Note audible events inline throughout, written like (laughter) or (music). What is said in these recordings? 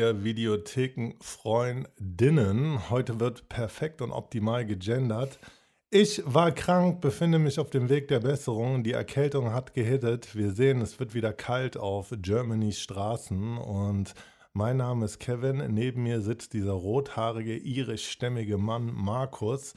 Ihr Videotheken-Freundinnen? Heute wird perfekt und optimal gegendert. Ich war krank, befinde mich auf dem Weg der Besserung. Die Erkältung hat gehittet. Wir sehen, es wird wieder kalt auf Germanys Straßen. Und mein Name ist Kevin. Neben mir sitzt dieser rothaarige, irischstämmige Mann Markus.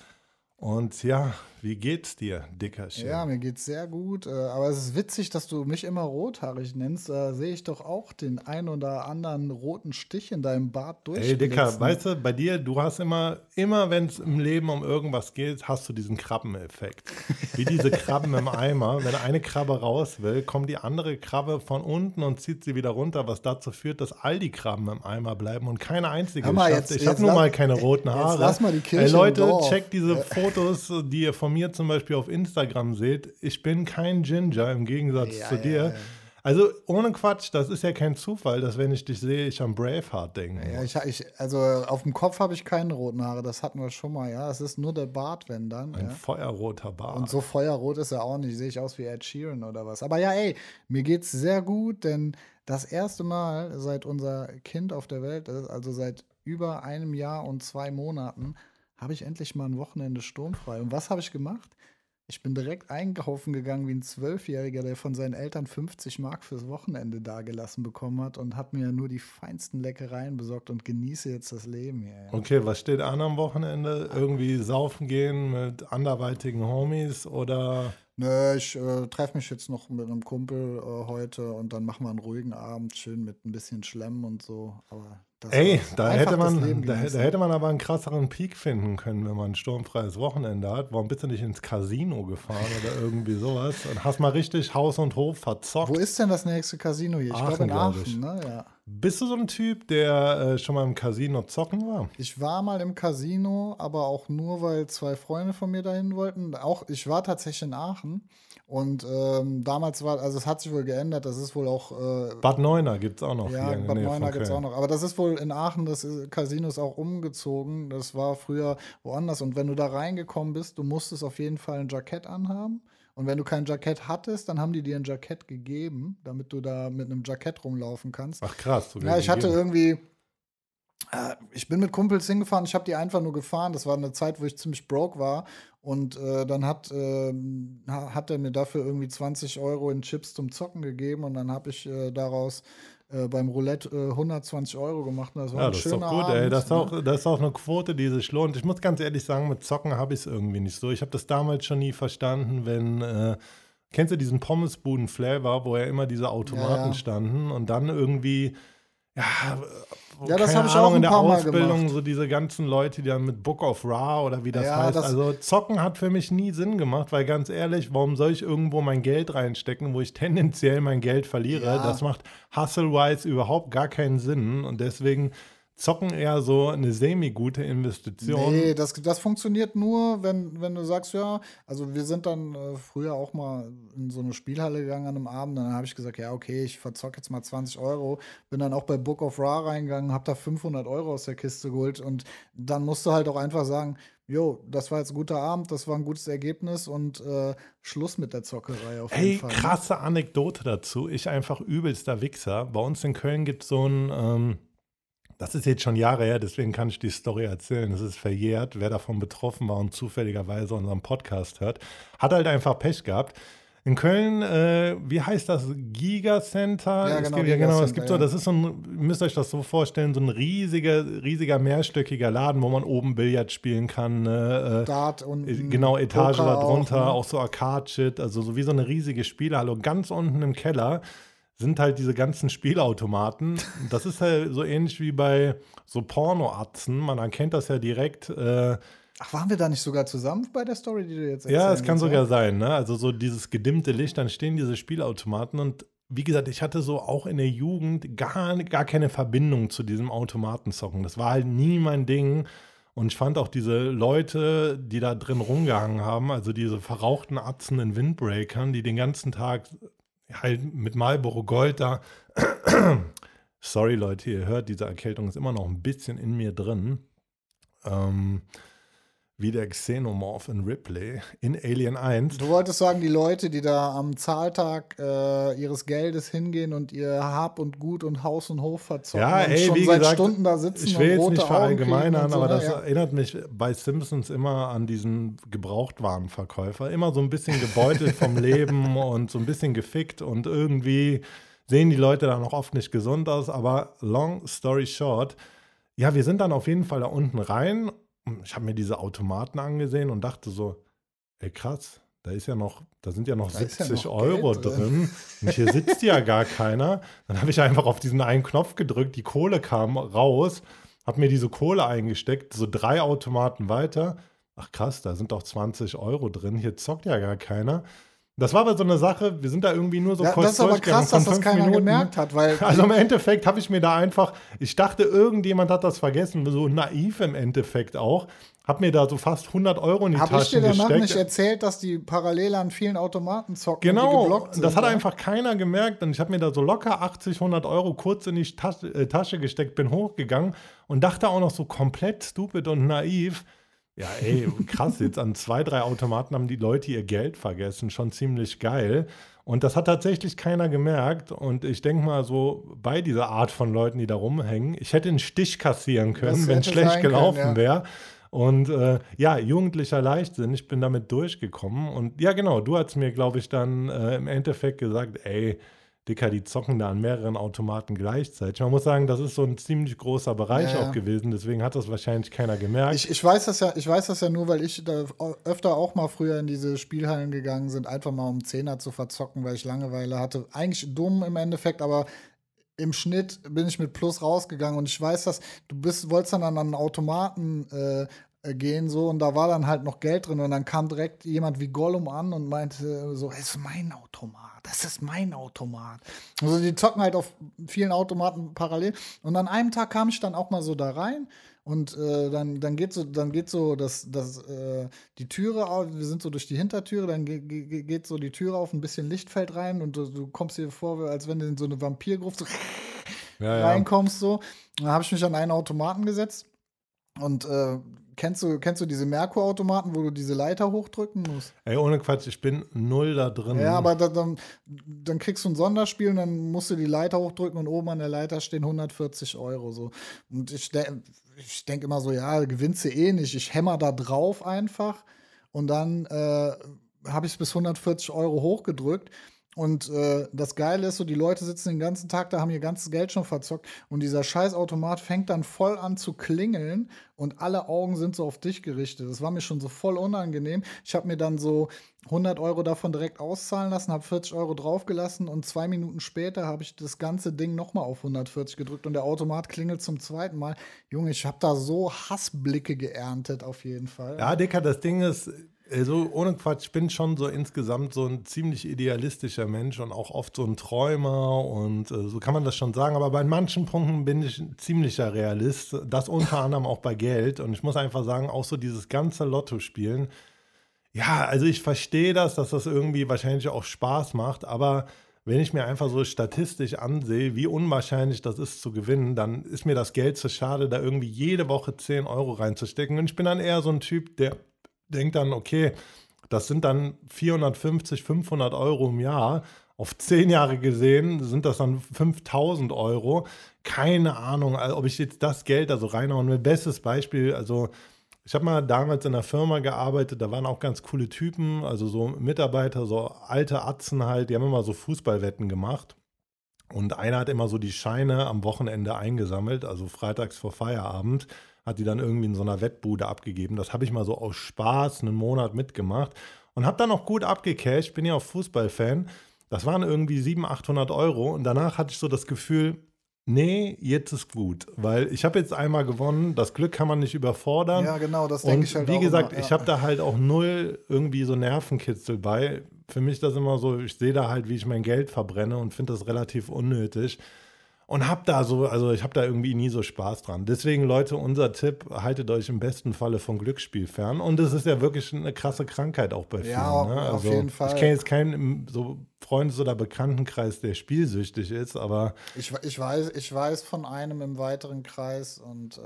Und ja, wie geht's dir, Dickerchen? Ja, mir geht's sehr gut. Äh, aber es ist witzig, dass du mich immer rothaarig nennst. Da sehe ich doch auch den ein oder anderen roten Stich in deinem Bart durch. Ey, Dicker, weißt du, bei dir, du hast immer, immer wenn es im Leben um irgendwas geht, hast du diesen Krabbeneffekt. Wie diese Krabben im Eimer. Wenn eine Krabbe raus will, kommt die andere Krabbe von unten und zieht sie wieder runter, was dazu führt, dass all die Krabben im Eimer bleiben und keine einzige mal, schafft. jetzt- Ich habe lass- mal keine roten Haare. lass mal die Kirche Ey, Leute, checkt diese Fotos, die ihr von mir zum Beispiel auf Instagram seht. Ich bin kein Ginger im Gegensatz Ja, zu dir. ja. Also ohne Quatsch, das ist ja kein Zufall, dass wenn ich dich sehe, ich an Braveheart denke. Ja, ich, ich, also auf dem Kopf habe ich keine roten Haare, das hatten wir schon mal, ja. Es ist nur der Bart, wenn dann. Ein Ja. feuerroter Bart. Und so feuerrot ist er auch nicht. Sehe ich aus wie Ed Sheeran oder was. Aber ja, ey, mir geht's sehr gut, denn das erste Mal, seit unser Kind auf der Welt ist, also seit über einem Jahr und zwei Monaten, habe ich endlich mal ein Wochenende sturmfrei. Und was habe ich gemacht? Ich bin direkt einkaufen gegangen wie ein Zwölfjähriger, der von seinen Eltern 50 Mark fürs Wochenende dagelassen bekommen hat und habe mir nur die feinsten Leckereien besorgt und genieße jetzt das Leben hier. Ja. Okay, was steht an am Wochenende? Irgendwie saufen gehen mit anderweitigen Homies oder Nö, ich äh, treffe mich jetzt noch mit einem Kumpel äh, heute und dann machen wir einen ruhigen Abend, schön mit ein bisschen Schlemmen und so. Aber das Ey, da hätte, man, da, da hätte man aber einen krasseren Peak finden können, wenn man ein sturmfreies Wochenende hat. Warum bist du nicht ins Casino gefahren oder irgendwie sowas und hast mal richtig Haus und Hof verzockt? Wo ist denn das nächste Casino hier? Ich Aachen, glaube in glaub Aachen, ich. ne? Ja. Bist du so ein Typ, der äh, schon mal im Casino zocken war? Ich war mal im Casino, aber auch nur, weil zwei Freunde von mir dahin wollten. Auch ich war tatsächlich in Aachen. Und ähm, damals war, also es hat sich wohl geändert, das ist wohl auch äh, Bad Neuner gibt es auch noch. Ja, Bad Nähe von gibt es auch noch. Aber das ist wohl in Aachen, das äh, Casino ist auch umgezogen. Das war früher woanders. Und wenn du da reingekommen bist, du musstest auf jeden Fall ein Jackett anhaben. Und wenn du kein Jackett hattest, dann haben die dir ein Jackett gegeben, damit du da mit einem Jackett rumlaufen kannst. Ach krass. sogar Ja, ich hatte irgendwie. Äh, ich bin mit Kumpels hingefahren, ich habe die einfach nur gefahren. Das war eine Zeit, wo ich ziemlich broke war. Und äh, dann hat, ha- hat er mir dafür irgendwie 20 Euro in Chips zum Zocken gegeben. Und dann habe ich äh, daraus äh, beim Roulette äh, 120 Euro gemacht. Und das war Ja, ein das ist schöner doch gut, Abend. ey. Das ist, ne? auch, das ist auch eine Quote, die sich lohnt. Ich muss ganz ehrlich sagen, mit Zocken habe ich es irgendwie nicht so. Ich habe das damals schon nie verstanden, wenn. Äh, kennst du diesen Pommesbuden-Flavor, wo ja immer diese Automaten Ja, ja. standen und dann irgendwie. Ja, Ja, das keine hab ich Ahnung, auch ein in der paar Mal Ausbildung gemacht. so diese ganzen Leute, die dann mit Book of Ra oder wie das Ja, heißt. das- also Zocken hat für mich nie Sinn gemacht, weil ganz ehrlich, warum soll ich irgendwo mein Geld reinstecken, wo ich tendenziell mein Geld verliere? Ja. Das macht hustle-wise überhaupt gar keinen Sinn und deswegen Zocken eher so eine semi-gute Investition. Nee, das, das funktioniert nur, wenn, wenn du sagst, ja, also wir sind dann äh, früher auch mal in so eine Spielhalle gegangen an einem Abend, dann habe ich gesagt, ja, okay, ich verzocke jetzt mal 20 Euro, bin dann auch bei Book of Ra reingegangen, habe da 500 Euro aus der Kiste geholt und dann musst du halt auch einfach sagen, jo, das war jetzt ein guter Abend, das war ein gutes Ergebnis und äh, Schluss mit der Zockerei auf jeden Hey, Fall. ne? krasse Anekdote dazu. Ich einfach übelster Wichser. Bei uns in Köln gibt es so ein, ähm, das ist jetzt schon Jahre her, deswegen kann ich die Story erzählen. Es ist verjährt. Wer davon betroffen war und zufälligerweise unseren Podcast hört, hat halt einfach Pech gehabt. In Köln, äh, wie heißt das? Gigacenter? Ja, es genau, gibt, ja, genau. Es gibt so, das ist so ein, ihr müsst euch das so vorstellen, so ein riesiger, riesiger mehrstöckiger Laden, wo man oben Billard spielen kann. Äh, Dart und äh, Genau, Etage Poker darunter, auch, auch, ne? so Arcade-Shit, also so wie so eine riesige Spielhalle. Und ganz unten im Keller sind halt diese ganzen Spielautomaten. Das ist halt so ähnlich wie bei so Pornoatzen. Man erkennt das ja direkt. Äh, Ach, waren wir da nicht sogar zusammen bei der Story, die du jetzt ja, erzählen es kann sogar sein, ne? Also so dieses gedimmte Licht, dann stehen diese Spielautomaten und wie gesagt, ich hatte so auch in der Jugend gar, gar keine Verbindung zu diesem Automatenzocken. Das war halt nie mein Ding. Und ich fand auch diese Leute, die da drin rumgehangen haben, also diese verrauchten Atzen in Windbreakern, die den ganzen Tag halt mit Marlboro Gold da. (clears throat) Sorry, Leute, ihr hört, diese Erkältung ist immer noch ein bisschen in mir drin. Ähm, wie der Xenomorph in Ripley in Alien 1. Du wolltest sagen, die Leute, die da am Zahltag äh, ihres Geldes hingehen und ihr Hab und Gut und Haus und Hof verzocken Ja, und ey, schon wie seit gesagt, Stunden da sitzen Ich will und jetzt nicht verallgemeinern, und so, aber das ja. erinnert mich bei Simpsons immer an diesen Gebrauchtwarenverkäufer. Immer so ein bisschen gebeutelt vom (laughs) Leben und so ein bisschen gefickt und irgendwie sehen die Leute dann auch oft nicht gesund aus. Aber long story short, ja, wir sind dann auf jeden Fall da unten rein. Ich habe mir diese Automaten angesehen und dachte so, ey krass, da ist ja noch, da sind ja noch Da ist ja 70 noch Euro drin. drin. Und hier sitzt ja gar keiner. Dann habe ich einfach auf diesen einen Knopf gedrückt, die Kohle kam raus, habe mir diese Kohle eingesteckt, so drei Automaten weiter. Ach krass, da sind doch 20 Euro drin, hier zockt ja gar keiner. Das war aber so eine Sache, wir sind da irgendwie nur so Ja, kurz das ist aber krass, dass das keiner Minuten. gemerkt hat, weil Also im Endeffekt habe ich mir da einfach, ich dachte, irgendjemand hat das vergessen, so naiv im Endeffekt auch. Hab mir da so fast 100 Euro in die habe ich dir Taschen danach gesteckt. nicht erzählt, dass die parallel an vielen Automaten zocken Genau, geblockt sind. das hat ja? einfach keiner gemerkt und ich habe mir da so locker 80, 100 Euro kurz in die Tasche, äh, Tasche gesteckt, bin hochgegangen und dachte auch noch so komplett stupid und naiv. Ja, ey, krass, jetzt an zwei, drei Automaten haben die Leute ihr Geld vergessen, schon ziemlich geil. Und das hat tatsächlich keiner gemerkt. Und ich denke mal so, bei dieser Art von Leuten, die da rumhängen, ich hätte einen Stich kassieren können, wenn es schlecht können, gelaufen ja. wäre. Und äh, ja, jugendlicher Leichtsinn, ich bin damit durchgekommen. Und ja, genau, du hast mir, glaube ich, dann äh, im Endeffekt gesagt, ey, Dicker, die zocken da an mehreren Automaten gleichzeitig. Man muss sagen, das ist so ein ziemlich großer Bereich Ja, ja. auch gewesen, deswegen hat das wahrscheinlich keiner gemerkt. Ich, ich, weiß das ja, ich weiß das ja nur, weil ich da öfter auch mal früher in diese Spielhallen gegangen sind, einfach mal um Zehner zu verzocken, weil ich Langeweile hatte. Eigentlich dumm im Endeffekt, aber im Schnitt bin ich mit Plus rausgegangen und ich weiß, dass du bist, wolltest dann an einen Automaten äh, gehen so und da war dann halt noch Geld drin und dann kam direkt jemand wie Gollum an und meinte so, es ist mein Automat, das ist mein Automat. Also die zocken halt auf vielen Automaten parallel und an einem Tag kam ich dann auch mal so da rein und äh, dann, dann geht so, dann geht so das, das, äh, die Türe auf, wir sind so durch die Hintertüre, dann ge ge geht so die Türe auf, ein bisschen Licht fällt rein und du, du kommst dir vor, als wenn du in so eine Vampirgruft so ja, ja. reinkommst so. Dann habe ich mich an einen Automaten gesetzt und äh, kennst du, kennst du diese Merkur-Automaten, wo du diese Leiter hochdrücken musst? Ey, ohne Quatsch, ich bin null da drin. Ja, aber da, dann, dann kriegst du ein Sonderspiel und dann musst du die Leiter hochdrücken und oben an der Leiter stehen 140 Euro. So. Und ich, ich denke immer so, ja, gewinnst du eh nicht. Ich hämmer da drauf einfach und dann äh, habe ich es bis 140 Euro hochgedrückt. Und äh, das Geile ist so, die Leute sitzen den ganzen Tag da, haben ihr ganzes Geld schon verzockt und dieser Scheißautomat fängt dann voll an zu klingeln und alle Augen sind so auf dich gerichtet. Das war mir schon so voll unangenehm. Ich habe mir dann so 100 Euro davon direkt auszahlen lassen, habe 40 Euro draufgelassen und zwei Minuten später habe ich das ganze Ding nochmal auf 140 gedrückt und der Automat klingelt zum zweiten Mal. Junge, ich habe da so Hassblicke geerntet auf jeden Fall. Ja, Dicker, das Ding ist, also ohne Quatsch, ich bin schon so insgesamt so ein ziemlich idealistischer Mensch und auch oft so ein Träumer und äh, so kann man das schon sagen. Aber bei manchen Punkten bin ich ein ziemlicher Realist. Das unter anderem auch bei Geld. Und ich muss einfach sagen, auch so dieses ganze Lotto-Spielen. Ja, also ich verstehe das, dass das irgendwie wahrscheinlich auch Spaß macht, aber wenn ich mir einfach so statistisch ansehe, wie unwahrscheinlich das ist zu gewinnen, dann ist mir das Geld zu schade, da irgendwie jede Woche 10 Euro reinzustecken. Und ich bin dann eher so ein Typ, der denkt dann, okay, das sind dann 450, 500 Euro im Jahr. Auf 10 Jahre gesehen sind das dann 5000 Euro. Keine Ahnung, ob ich jetzt das Geld also reinhauen will. Bestes Beispiel, also ich habe mal damals in einer Firma gearbeitet, da waren auch ganz coole Typen, also so Mitarbeiter, so alte Atzen halt, die haben immer so Fußballwetten gemacht. Und einer hat immer so die Scheine am Wochenende eingesammelt, also freitags vor Feierabend, hat die dann irgendwie in so einer Wettbude abgegeben. Das habe ich mal so aus Spaß einen Monat mitgemacht und habe dann auch gut abgecasht, bin ja auch Fußballfan. Das waren irgendwie 700, 800 Euro und danach hatte ich so das Gefühl, nee, jetzt ist gut, weil ich habe jetzt einmal gewonnen, das Glück kann man nicht überfordern. Ja, genau, das denke ich halt wie gesagt, immer, ich ja. habe da halt auch null irgendwie so Nervenkitzel bei. Für mich ist das immer so, ich sehe da halt, wie ich mein Geld verbrenne und finde das relativ unnötig. Und hab da so, also ich habe da irgendwie nie so Spaß dran. Deswegen, Leute, unser Tipp, haltet euch im besten Falle von Glücksspiel fern. Und es ist ja wirklich eine krasse Krankheit auch bei vielen. Ja, ne? auf also, jeden Fall. Ich kenne jetzt keinen so Freundes- oder Bekanntenkreis, der spielsüchtig ist, aber. Ich, ich, weiß, ich weiß von einem im weiteren Kreis und äh,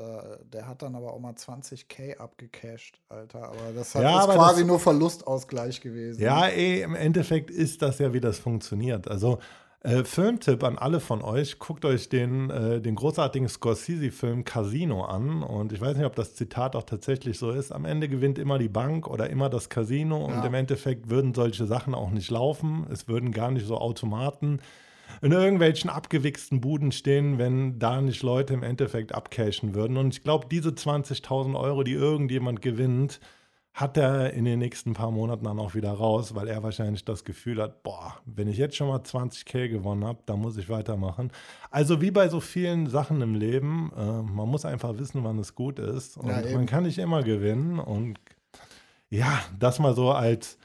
der hat dann aber auch mal 20k abgecasht, Alter. Aber das hat, Ja, ist aber quasi das- nur Verlustausgleich gewesen. Ja, ey, im Endeffekt ist das ja, wie das funktioniert. Also, äh, Filmtipp an alle von euch, guckt euch den, äh, den großartigen Scorsese-Film Casino an. Und ich weiß nicht, ob das Zitat auch tatsächlich so ist. Am Ende gewinnt immer die Bank oder immer das Casino. Und Ja. im Endeffekt würden solche Sachen auch nicht laufen. Es würden gar nicht so Automaten in irgendwelchen abgewichsten Buden stehen, wenn da nicht Leute im Endeffekt abcashen würden. Und ich glaube, diese 20.000 Euro, die irgendjemand gewinnt, hat er in den nächsten paar Monaten dann auch wieder raus, weil er wahrscheinlich das Gefühl hat, boah, wenn ich jetzt schon mal 20k gewonnen habe, dann muss ich weitermachen. Also wie bei so vielen Sachen im Leben, äh, man muss einfach wissen, wann es gut ist. Und Ja, man kann nicht immer gewinnen. Und ja, das mal so als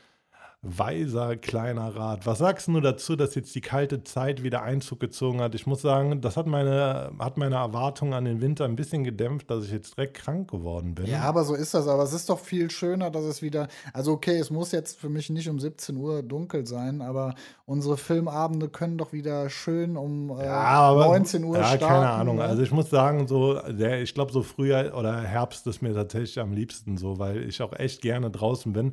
weiser kleiner Rat. Was sagst du dazu, dass jetzt die kalte Zeit wieder Einzug gezogen hat? Ich muss sagen, das hat meine, hat meine Erwartungen an den Winter ein bisschen gedämpft, dass ich jetzt direkt krank geworden bin. Ja, aber so ist das. Aber es ist doch viel schöner, dass es wieder. Also, okay, es muss jetzt für mich nicht um 17 Uhr dunkel sein, aber unsere Filmabende können doch wieder schön um äh, Ja, aber, 19 Uhr ja, starten. keine Ahnung. ne? Also ich muss sagen, so, der, ich glaube, so Frühjahr oder Herbst ist mir tatsächlich am liebsten so, weil ich auch echt gerne draußen bin.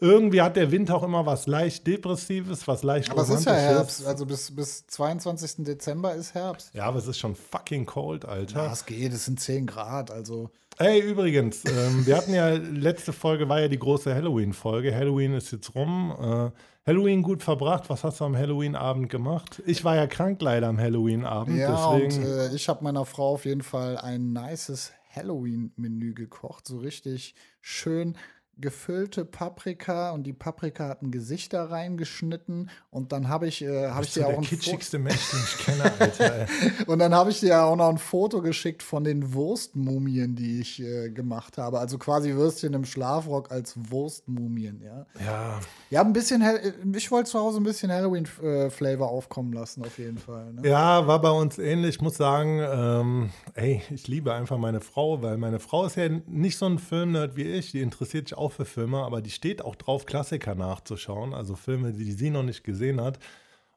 Irgendwie hat der Winter auch immer was leicht Depressives, was leicht aber es ist ja Romantisches. Herbst. Also, bis, bis 22. Dezember ist Herbst. Ja, aber es ist schon fucking cold, Alter. Ja, es geht. Es sind 10 Grad. Also, Ey, übrigens, ähm, wir hatten ja, letzte Folge war ja die große Halloween-Folge. Halloween ist jetzt rum. Äh, Halloween gut verbracht. Was hast du am Halloween-Abend gemacht? Ich war ja krank leider am Halloween-Abend. ja, deswegen. und äh, ich habe meiner Frau auf jeden Fall ein nices Halloween-Menü gekocht. So richtig schön gefüllte Paprika und die Paprika hatten Gesichter reingeschnitten und dann habe ich, äh, habe ich dir auch der kitschigste Mensch, den ich kenne, Alter. (laughs) und dann habe ich dir auch noch ein Foto geschickt von den Wurstmumien, die ich äh, gemacht habe. Also quasi Würstchen im Schlafrock als Wurstmumien, ja. Ja, Ja, ein bisschen, Hall- ich wollte zu Hause ein bisschen Halloween-Flavor aufkommen lassen, auf jeden Fall. Ne? Ja, war bei uns ähnlich. Ich muss sagen, ähm, ey, ich liebe einfach meine Frau, weil meine Frau ist ja nicht so ein Filmnerd wie ich. Die interessiert sich auch für Filme, aber die steht auch drauf, Klassiker nachzuschauen. Also Filme, die sie noch nicht gesehen hat.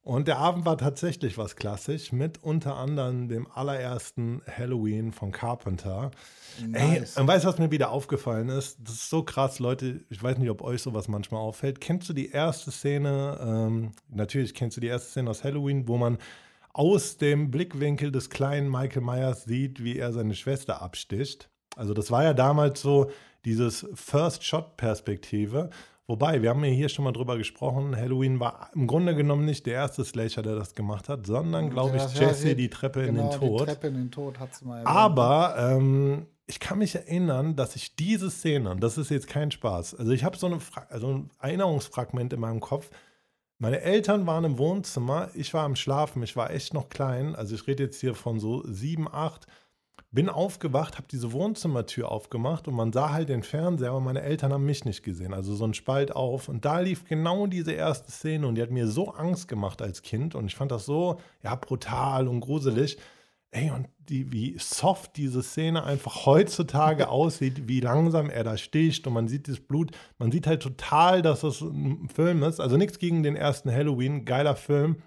Und der Abend war tatsächlich was klassisch, mit unter anderem dem allerersten Halloween von Carpenter. Nice. Ey, und weißt du, was mir wieder aufgefallen ist? Das ist so krass, Leute. Ich weiß nicht, ob euch sowas manchmal auffällt. Kennst du die erste Szene? Ähm, natürlich kennst du die erste Szene aus Halloween, wo man aus dem Blickwinkel des kleinen Michael Myers sieht, wie er seine Schwester absticht. Also das war ja damals so dieses First-Shot-Perspektive. Wobei, wir haben ja hier schon mal drüber gesprochen, Halloween war im Grunde genommen nicht der erste Slasher, der das gemacht hat, sondern, glaube ich, ja, Jesse die Treppe in genau, den Tod. Die Treppe in den Tod hat sie mal erwähnt. Aber ähm, ich kann mich erinnern, dass ich diese Szene, und das ist jetzt kein Spaß, also ich habe so eine also ein Erinnerungsfragment in meinem Kopf. Meine Eltern waren im Wohnzimmer, ich war am Schlafen, ich war echt noch klein, also ich rede jetzt hier von so sieben, acht. Bin aufgewacht, habe diese Wohnzimmertür aufgemacht und man sah halt den Fernseher, aber meine Eltern haben mich nicht gesehen. Also so ein Spalt auf. Und da lief genau diese erste Szene und die hat mir so Angst gemacht als Kind und ich fand das so, ja, brutal und gruselig. Ey, und die, wie soft diese Szene einfach heutzutage (laughs) aussieht, wie langsam er da sticht und man sieht das Blut. Man sieht halt total, dass das ein Film ist. Also nichts gegen den ersten Halloween, geiler Film.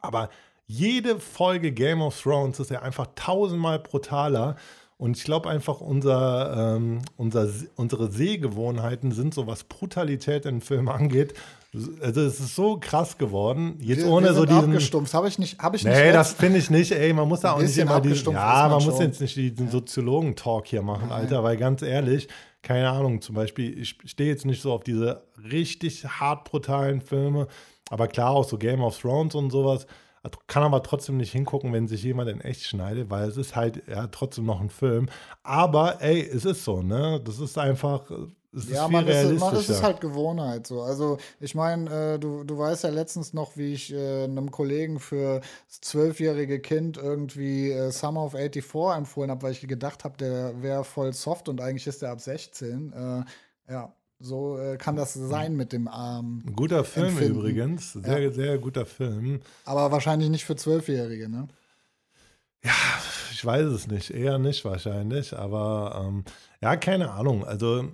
Aber jede Folge Game of Thrones ist ja einfach tausendmal brutaler. Und ich glaube einfach, unser, ähm, unser, unsere Sehgewohnheiten sind so, was Brutalität in Filmen angeht. Also es ist so krass geworden. Jetzt wir, ohne wir so sind diesen. abgestumpft. Habe ich nicht, habe ich nicht. Nee, das letzt- finde ich nicht, ey. Man muss da auch nicht immer diesen, Ja, man man muss schon. jetzt nicht diesen Soziologen-Talk hier machen, Alter, weil ganz ehrlich, keine Ahnung, zum Beispiel, ich stehe jetzt nicht so auf diese richtig hart brutalen Filme, aber klar auch so Game of Thrones und sowas. Kann aber trotzdem nicht hingucken, wenn sich jemand in echt schneidet, weil es ist halt ja trotzdem noch ein Film. Aber ey, es ist so, ne? Das ist einfach, es ist Ja, viel man, ist, man, es ist halt Gewohnheit so. Also ich meine, äh, du, du weißt ja letztens noch, wie ich äh, einem Kollegen für das zwölfjährige Kind irgendwie äh, Summer of 84 empfohlen habe, weil ich gedacht habe, der wäre voll soft und eigentlich ist der ab 16. Äh, ja, so äh, kann das sein mit dem Arm. ein guter Film Empfinden. übrigens, sehr, sehr guter Film. Aber wahrscheinlich nicht für Zwölfjährige, ne? Ja, ich weiß es nicht. Eher nicht wahrscheinlich. Aber ähm, ja, keine Ahnung. Also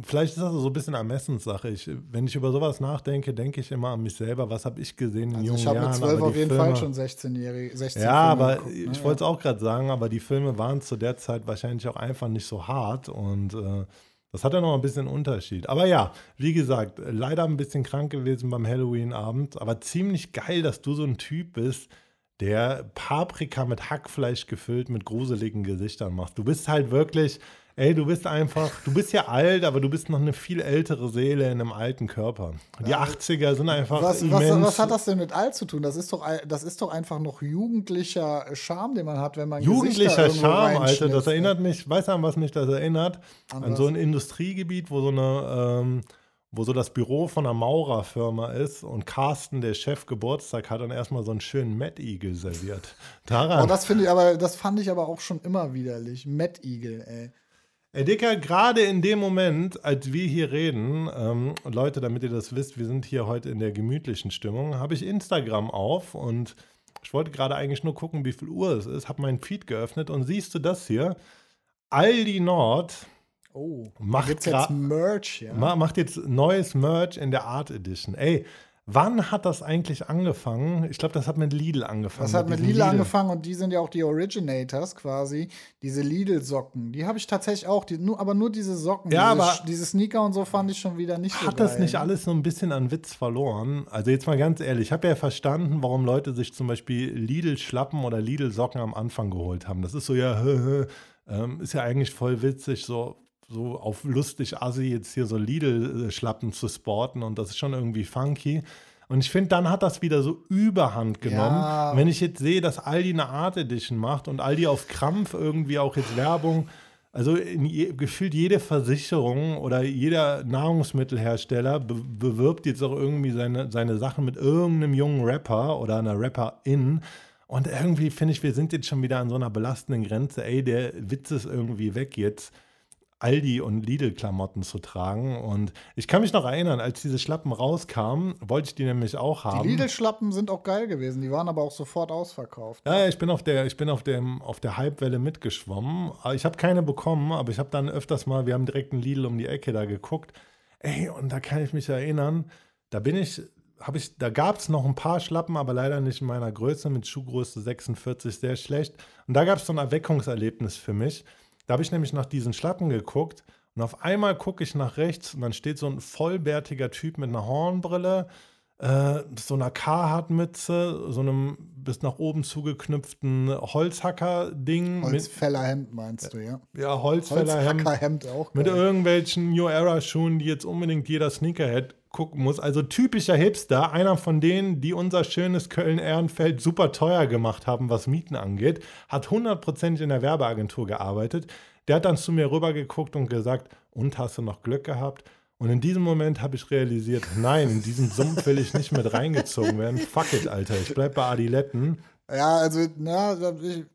Vielleicht ist das so ein bisschen Ermessenssache. Ich, wenn ich über sowas nachdenke, denke ich immer an mich selber. Was habe ich gesehen in also jungen ich Jahren? Ich habe mit 12 auf jeden Filme, Fall schon 16-Jährige. 16 ja, aber geguckt, ne? ich wollte es auch gerade sagen, aber die Filme waren zu der Zeit wahrscheinlich auch einfach nicht so hart und äh, das hat ja noch ein bisschen Unterschied. Aber ja, wie gesagt, leider ein bisschen krank gewesen beim Halloween-Abend, aber ziemlich geil, dass du so ein Typ bist, der Paprika mit Hackfleisch gefüllt mit gruseligen Gesichtern macht. Du bist halt wirklich Ey, du bist einfach, du bist ja alt, aber du bist noch eine viel ältere Seele in einem alten Körper. Die ja. 80er sind einfach was, immens. Was, was, hat das denn mit alt zu tun? Das ist doch, das ist doch einfach noch jugendlicher Charme, den man hat, wenn man Jugendlicher Charme, Alter, das erinnert mich, weißt du, an was mich das erinnert? An, an so ein Industriegebiet, wo so eine, ähm, wo so das Büro von einer Maurerfirma ist und Carsten, der Chef, Geburtstag hat und erstmal so einen schönen Mad Eagle serviert. Daran. Oh, das finde ich aber, das fand ich aber auch schon immer widerlich. Mad Eagle, ey. Ey, Dicker, gerade in dem Moment, als wir hier reden, ähm, Leute, damit ihr das wisst, wir sind hier heute in der gemütlichen Stimmung, habe ich Instagram auf und ich wollte gerade eigentlich nur gucken, wie viel Uhr es ist, habe meinen Feed geöffnet und siehst du das hier? Aldi Nord oh, macht jetzt Merch, ja? Macht jetzt neues Merch in der Art Edition. Ey, Wann hat das eigentlich angefangen? Ich glaube, das hat mit Lidl angefangen. Das hat mit, mit Lidl, Lidl, angefangen und die sind ja auch die Originators quasi. Diese Lidl-Socken. Die habe ich tatsächlich auch, die, nur, aber nur diese Socken. Ja, diese, aber diese Sneaker und so fand ich schon wieder nicht so Hat das nicht alles so ein bisschen an Witz verloren? Also jetzt mal ganz ehrlich, ich habe ja verstanden, warum Leute sich zum Beispiel Lidl-Schlappen oder Lidl-Socken am Anfang geholt haben. Das ist so ja, (laughs) ähm, ist ja eigentlich voll witzig, so so auf lustig assi jetzt hier so Lidl-Schlappen zu sporten und das ist schon irgendwie funky. Und ich finde, dann hat das wieder so Überhand genommen. Ja. Wenn ich jetzt sehe, dass Aldi eine Art Edition macht und Aldi auf Krampf irgendwie auch jetzt Werbung, also je, gefühlt jede Versicherung oder jeder Nahrungsmittelhersteller be bewirbt jetzt auch irgendwie seine, seine Sachen mit irgendeinem jungen Rapper oder einer Rapperin. Und irgendwie finde ich, wir sind jetzt schon wieder an so einer belastenden Grenze. Ey, der Witz ist irgendwie weg jetzt. Aldi und Lidl-Klamotten zu tragen. Und ich kann mich noch erinnern, als diese Schlappen rauskamen, wollte ich die nämlich auch haben. Die Lidl-Schlappen sind auch geil gewesen, die waren aber auch sofort ausverkauft. Ja, ich bin auf der, ich bin auf dem, auf der Hypewelle mitgeschwommen. Ich habe keine bekommen, aber ich habe dann öfters mal, wir haben direkt einen Lidl um die Ecke da geguckt. Ey, und da kann ich mich erinnern, da bin ich, habe ich, da gab es noch ein paar Schlappen, aber leider nicht in meiner Größe, mit Schuhgröße 46, sehr schlecht. Und da gab es so ein Erweckungserlebnis für mich. Da habe ich nämlich nach diesen Schlappen geguckt und auf einmal gucke ich nach rechts und dann steht so ein vollbärtiger Typ mit einer Hornbrille, äh, so einer Carhartt-Mütze, so einem bis nach oben zugeknüpften Holzhacker-Ding. Holzfällerhemd meinst du, ja? Ja, Holzfällerhemd. Holzhackerhemd auch. Mit irgendwelchen New Era-Schuhen, die jetzt unbedingt jeder Sneakerhead gucken muss. Also typischer Hipster, einer von denen, die unser schönes Köln-Ehrenfeld super teuer gemacht haben, was Mieten angeht, hat hundertprozentig in der Werbeagentur gearbeitet. Der hat dann zu mir rübergeguckt und gesagt, und hast du noch Glück gehabt? Und in diesem Moment habe ich realisiert, nein, in diesen Sumpf will ich nicht mit reingezogen werden. Fuck it, Alter, ich bleib bei Adiletten. Ja, also, na,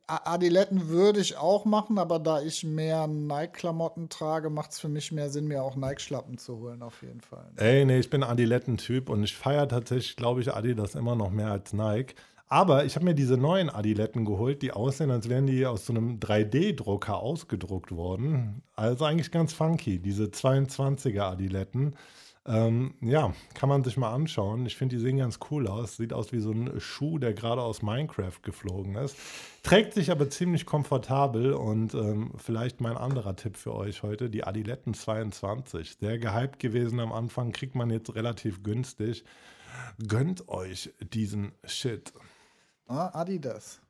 Adiletten würde ich auch machen, aber da ich mehr Nike-Klamotten trage, macht es für mich mehr Sinn, mir auch Nike-Schlappen zu holen, auf jeden Fall. Ey, nee, ich bin Adiletten-Typ und ich feiere tatsächlich, glaube ich, Adidas immer noch mehr als Nike. Aber ich habe mir diese neuen Adiletten geholt, die aussehen, als wären die aus so einem 3D-Drucker ausgedruckt worden. Also eigentlich ganz funky, diese 22er Adiletten. Ähm, ja, kann man sich mal anschauen. Ich finde, die sehen ganz cool aus. Sieht aus wie so ein Schuh, der gerade aus Minecraft geflogen ist. Trägt sich aber ziemlich komfortabel und ähm, vielleicht mein anderer Tipp für euch heute, die Adiletten 22. Sehr gehypt gewesen am Anfang, kriegt man jetzt relativ günstig. Gönnt euch diesen Shit. Ah, Adidas.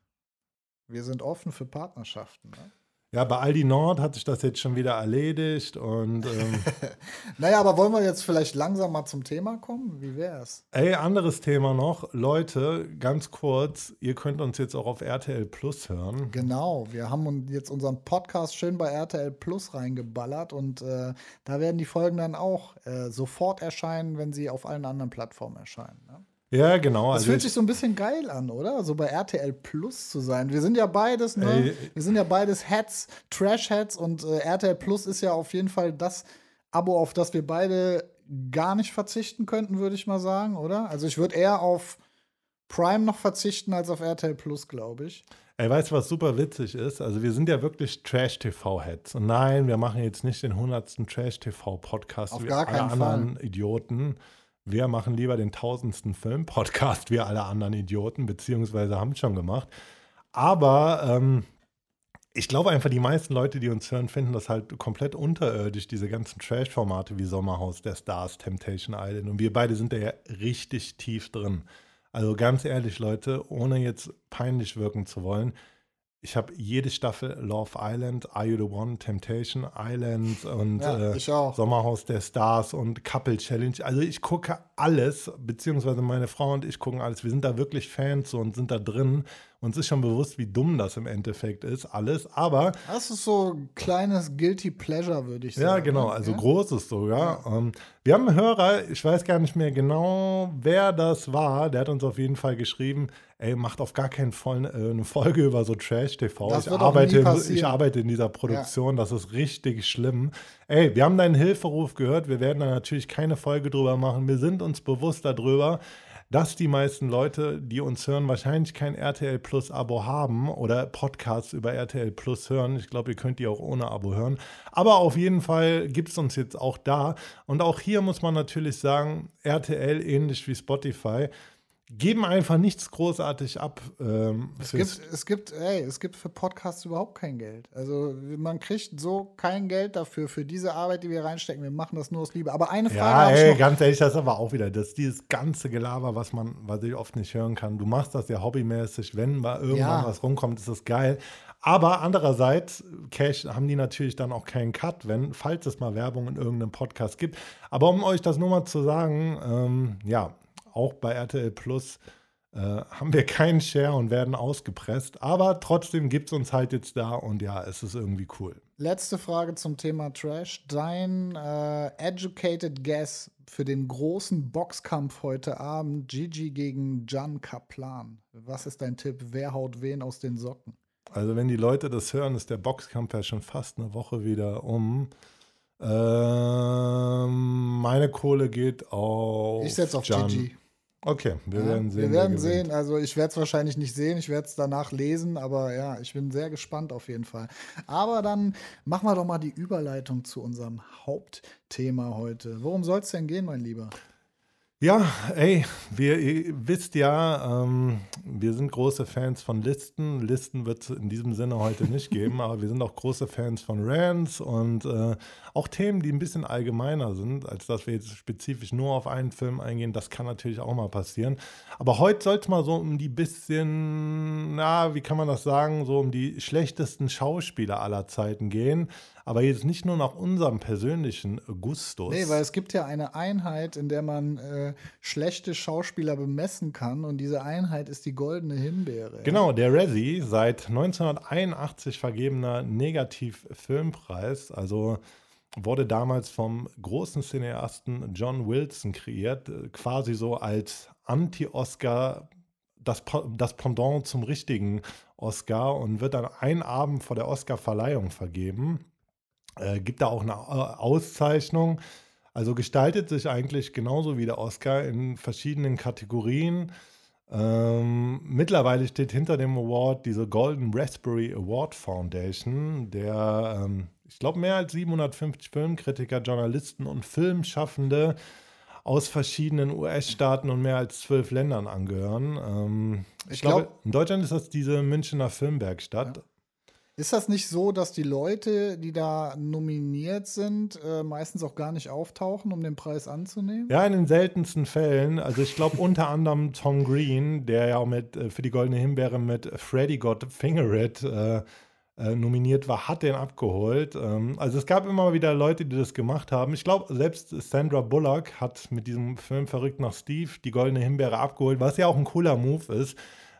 Wir sind offen für Partnerschaften. Ne? Ja, bei Aldi Nord hat sich das jetzt schon wieder erledigt und. Ähm, (laughs) naja, aber wollen wir jetzt vielleicht langsam mal zum Thema kommen? Wie wäre es? Ey, anderes Thema noch. Leute, ganz kurz, ihr könnt uns jetzt auch auf RTL Plus hören. Genau, wir haben jetzt unseren Podcast schön bei RTL Plus reingeballert und äh, da werden die Folgen dann auch äh, sofort erscheinen, wenn sie auf allen anderen Plattformen erscheinen. Ne? Ja, genau. Das also fühlt sich so ein bisschen geil an, oder? So bei RTL Plus zu sein. Wir sind ja beides, ne? Ey. Wir sind ja beides Heads, Trash-Heads und äh, RTL Plus ist ja auf jeden Fall das Abo, auf das wir beide gar nicht verzichten könnten, würde ich mal sagen, oder? Also ich würde eher auf Prime noch verzichten als auf RTL Plus, glaube ich. Ey, weißt du, was super witzig ist? Also, wir sind ja wirklich Trash-TV-Heads. Und nein, wir machen jetzt nicht den 100. Trash-TV-Podcast wie alle anderen Idioten. Wir machen lieber den 1000. Film-Podcast wie alle anderen Idioten, beziehungsweise haben es schon gemacht. Aber ähm, ich glaube einfach, die meisten Leute, die uns hören, finden das halt komplett unterirdisch, diese ganzen Trash-Formate wie Sommerhaus der Stars, Temptation Island. Und wir beide sind da ja richtig tief drin. Also ganz ehrlich, Leute, ohne jetzt peinlich wirken zu wollen, ich habe jede Staffel Love Island, Are You the One, Temptation Island und Ja, äh. Sommerhaus der Stars und Couple Challenge. Also ich gucke alles, beziehungsweise meine Frau und ich gucken alles. Wir sind da wirklich Fans und sind da drin. Uns ist schon bewusst, wie dumm das im Endeffekt ist, alles. Aber Das ist so ein kleines Guilty Pleasure, würde ich sagen. ja, genau, ne? also Ja? großes sogar. Ähm, wir haben einen Hörer, ich weiß gar nicht mehr genau, wer das war. Der hat uns auf jeden Fall geschrieben, ey, macht auf gar keinen Fall äh, eine Folge über so Trash-TV. Ich arbeite, ich arbeite in dieser Produktion, das ist richtig schlimm. Ey, wir haben deinen Hilferuf gehört, wir werden da natürlich keine Folge drüber machen. Wir sind uns bewusst darüber, dass die meisten Leute, die uns hören, wahrscheinlich kein RTL Plus Abo haben oder Podcasts über RTL Plus hören. Ich glaube, ihr könnt die auch ohne Abo hören. Aber auf jeden Fall gibt es uns jetzt auch da. Und auch hier muss man natürlich sagen, RTL ähnlich wie Spotify geben einfach nichts großartig ab. Ähm, Es gibt, es gibt, ey, es gibt für Podcasts überhaupt kein Geld. Also man kriegt so kein Geld dafür, für diese Arbeit, die wir reinstecken. Wir machen das nur aus Liebe. Aber eine Frage Ja, ey, ganz ehrlich, das ist aber auch wieder, das dieses ganze Gelaber, was man, was ich oft nicht hören kann. Du machst das ja hobbymäßig, wenn mal irgendwann Ja. was rumkommt, ist das geil. Aber andererseits, Cash haben die natürlich dann auch keinen Cut, wenn, falls es mal Werbung in irgendeinem Podcast gibt. Aber um euch das nur mal zu sagen, ähm, ja, auch bei RTL Plus äh, haben wir keinen Share und werden ausgepresst. Aber trotzdem gibt es uns halt jetzt da und ja, es ist irgendwie cool. Letzte Frage zum Thema Trash. Dein äh, educated guess für den großen Boxkampf heute Abend, Gigi gegen Jan Kaplan. Was ist dein Tipp? Wer haut wen aus den Socken? Also wenn die Leute das hören, ist der Boxkampf ja schon fast eine Woche wieder um. Ähm, meine Kohle geht auf. Ich setze auf Jan. Gigi. Okay, wir Ja, werden sehen. wir wer werden sehen. Also ich werde es wahrscheinlich nicht sehen. Ich werde es danach lesen. Aber ja, ich bin sehr gespannt auf jeden Fall. Aber dann machen wir doch mal die Überleitung zu unserem Hauptthema heute. Worum soll es denn gehen, mein Lieber? Ja, ey, wir, ihr wisst ja, ähm, wir sind große Fans von Listen. Listen wird es in diesem Sinne heute nicht geben, (laughs) aber wir sind auch große Fans von Rants und äh, auch Themen, die ein bisschen allgemeiner sind, als dass wir jetzt spezifisch nur auf einen Film eingehen. Das kann natürlich auch mal passieren. Aber heute soll es mal so um die bisschen, na, wie kann man das sagen, so um die schlechtesten Schauspieler aller Zeiten gehen. Aber jetzt nicht nur nach unserem persönlichen Gustus. Nee, weil es gibt ja eine Einheit, in der man äh, schlechte Schauspieler bemessen kann. Und diese Einheit ist die goldene Himbeere. Genau, der Razzie, seit 1981 vergebener Negativ-Filmpreis, also wurde damals vom großen Cineasten John Wilson kreiert, äh, quasi so als Anti-Oscar, das, das Pendant zum richtigen Oscar und wird dann einen Abend vor der Oscar-Verleihung vergeben. Äh, gibt da auch eine äh, Auszeichnung. Also gestaltet sich eigentlich genauso wie der Oscar in verschiedenen Kategorien. Ähm, mittlerweile steht hinter dem Award diese Golden Raspberry Award Foundation, der, ähm, ich glaube, mehr als 750 Filmkritiker, Journalisten und Filmschaffende aus verschiedenen US-Staaten und mehr als zwölf Ländern angehören. Ähm, ich, Ich glaube, glaub- in Deutschland ist das diese Münchner Filmwerkstatt. Ist das nicht so, dass die Leute, die da nominiert sind, äh, meistens auch gar nicht auftauchen, um den Preis anzunehmen? Ja, in den seltensten Fällen. Also ich glaube unter (laughs) anderem Tom Green, der ja auch mit, äh, für die Goldene Himbeere mit Freddy Got Fingered äh, äh, nominiert war, hat den abgeholt. Ähm, also es gab immer wieder Leute, die das gemacht haben. Ich glaube, selbst Sandra Bullock hat mit diesem Film Verrückt nach Steve die Goldene Himbeere abgeholt, was ja auch ein cooler Move ist,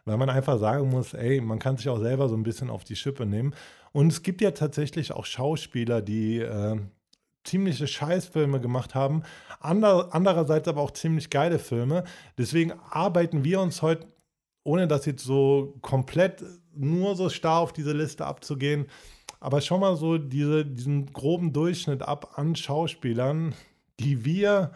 weil man einfach sagen muss, ey, man kann sich auch selber so ein bisschen auf die Schippe nehmen. Und es gibt ja tatsächlich auch Schauspieler, die äh, ziemliche Scheißfilme gemacht haben, Ander, andererseits aber auch ziemlich geile Filme. Deswegen arbeiten wir uns heute, ohne das jetzt so komplett nur so starr auf diese Liste abzugehen, aber schon mal so diese, diesen groben Durchschnitt ab an Schauspielern, die wir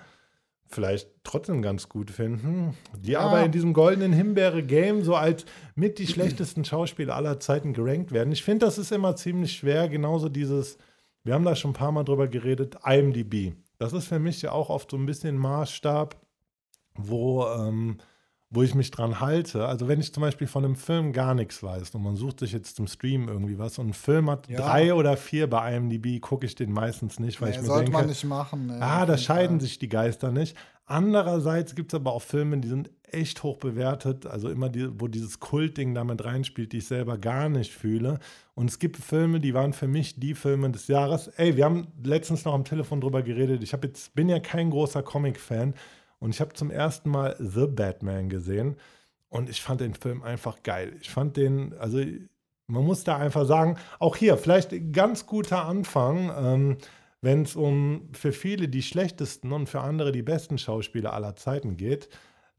vielleicht trotzdem ganz gut finden, die Ja. aber in diesem goldenen Himbeere-Game so als mit die (clears throat) schlechtesten Schauspieler aller Zeiten gerankt werden. Ich finde, das ist immer ziemlich schwer, genauso dieses, wir haben da schon ein paar Mal drüber geredet, IMDb. Das ist für mich ja auch oft so ein bisschen Maßstab, wo, ähm, wo ich mich dran halte. Also wenn ich zum Beispiel von einem Film gar nichts weiß und man sucht sich jetzt zum Stream irgendwie was und ein Film hat Ja. drei oder vier bei IMDb, gucke ich den meistens nicht, weil Nee, ich mir sollte denke, man nicht machen. ne, Ah, da scheiden Fall. sich die Geister nicht. Andererseits gibt es aber auch Filme, die sind echt hoch bewertet. Also immer, die, wo dieses Kultding damit reinspielt, die ich selber gar nicht fühle. Und es gibt Filme, die waren für mich die Filme des Jahres. Ey, wir haben letztens noch am Telefon drüber geredet. Ich jetzt, bin ja kein großer Comic-Fan. Und ich habe zum ersten Mal The Batman gesehen. Und ich fand den Film einfach geil. Ich fand den, also man muss da einfach sagen, auch hier vielleicht ganz guter Anfang, ähm, wenn es um für viele die schlechtesten und für andere die besten Schauspieler aller Zeiten geht.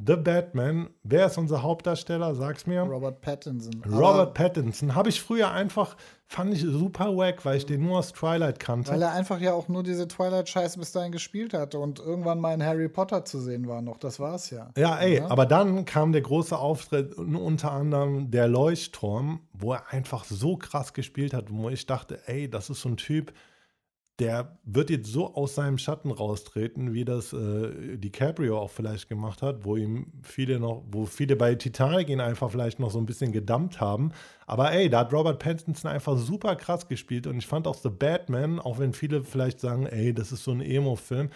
The Batman, wer ist unser Hauptdarsteller? Sag's mir. Robert Pattinson. Robert Aber Pattinson. Habe ich früher einfach, fand ich super wack, weil ich den nur aus Twilight kannte. weil er einfach ja auch nur diese Twilight-Scheiße bis dahin gespielt hatte und irgendwann mal in Harry Potter zu sehen war noch. Das war's ja. Ja, ey, Oder? aber dann kam der große Auftritt, unter anderem der Leuchtturm, wo er einfach so krass gespielt hat, wo ich dachte, ey, das ist so ein Typ, der wird jetzt so aus seinem Schatten raustreten, wie das äh, DiCaprio auch vielleicht gemacht hat, wo ihm viele noch, wo viele bei Titanic ihn einfach vielleicht noch so ein bisschen gedammt haben. Aber ey, da hat Robert Pattinson einfach super krass gespielt und ich fand auch The Batman, auch wenn viele vielleicht sagen, ey, das ist so ein Emo-Film.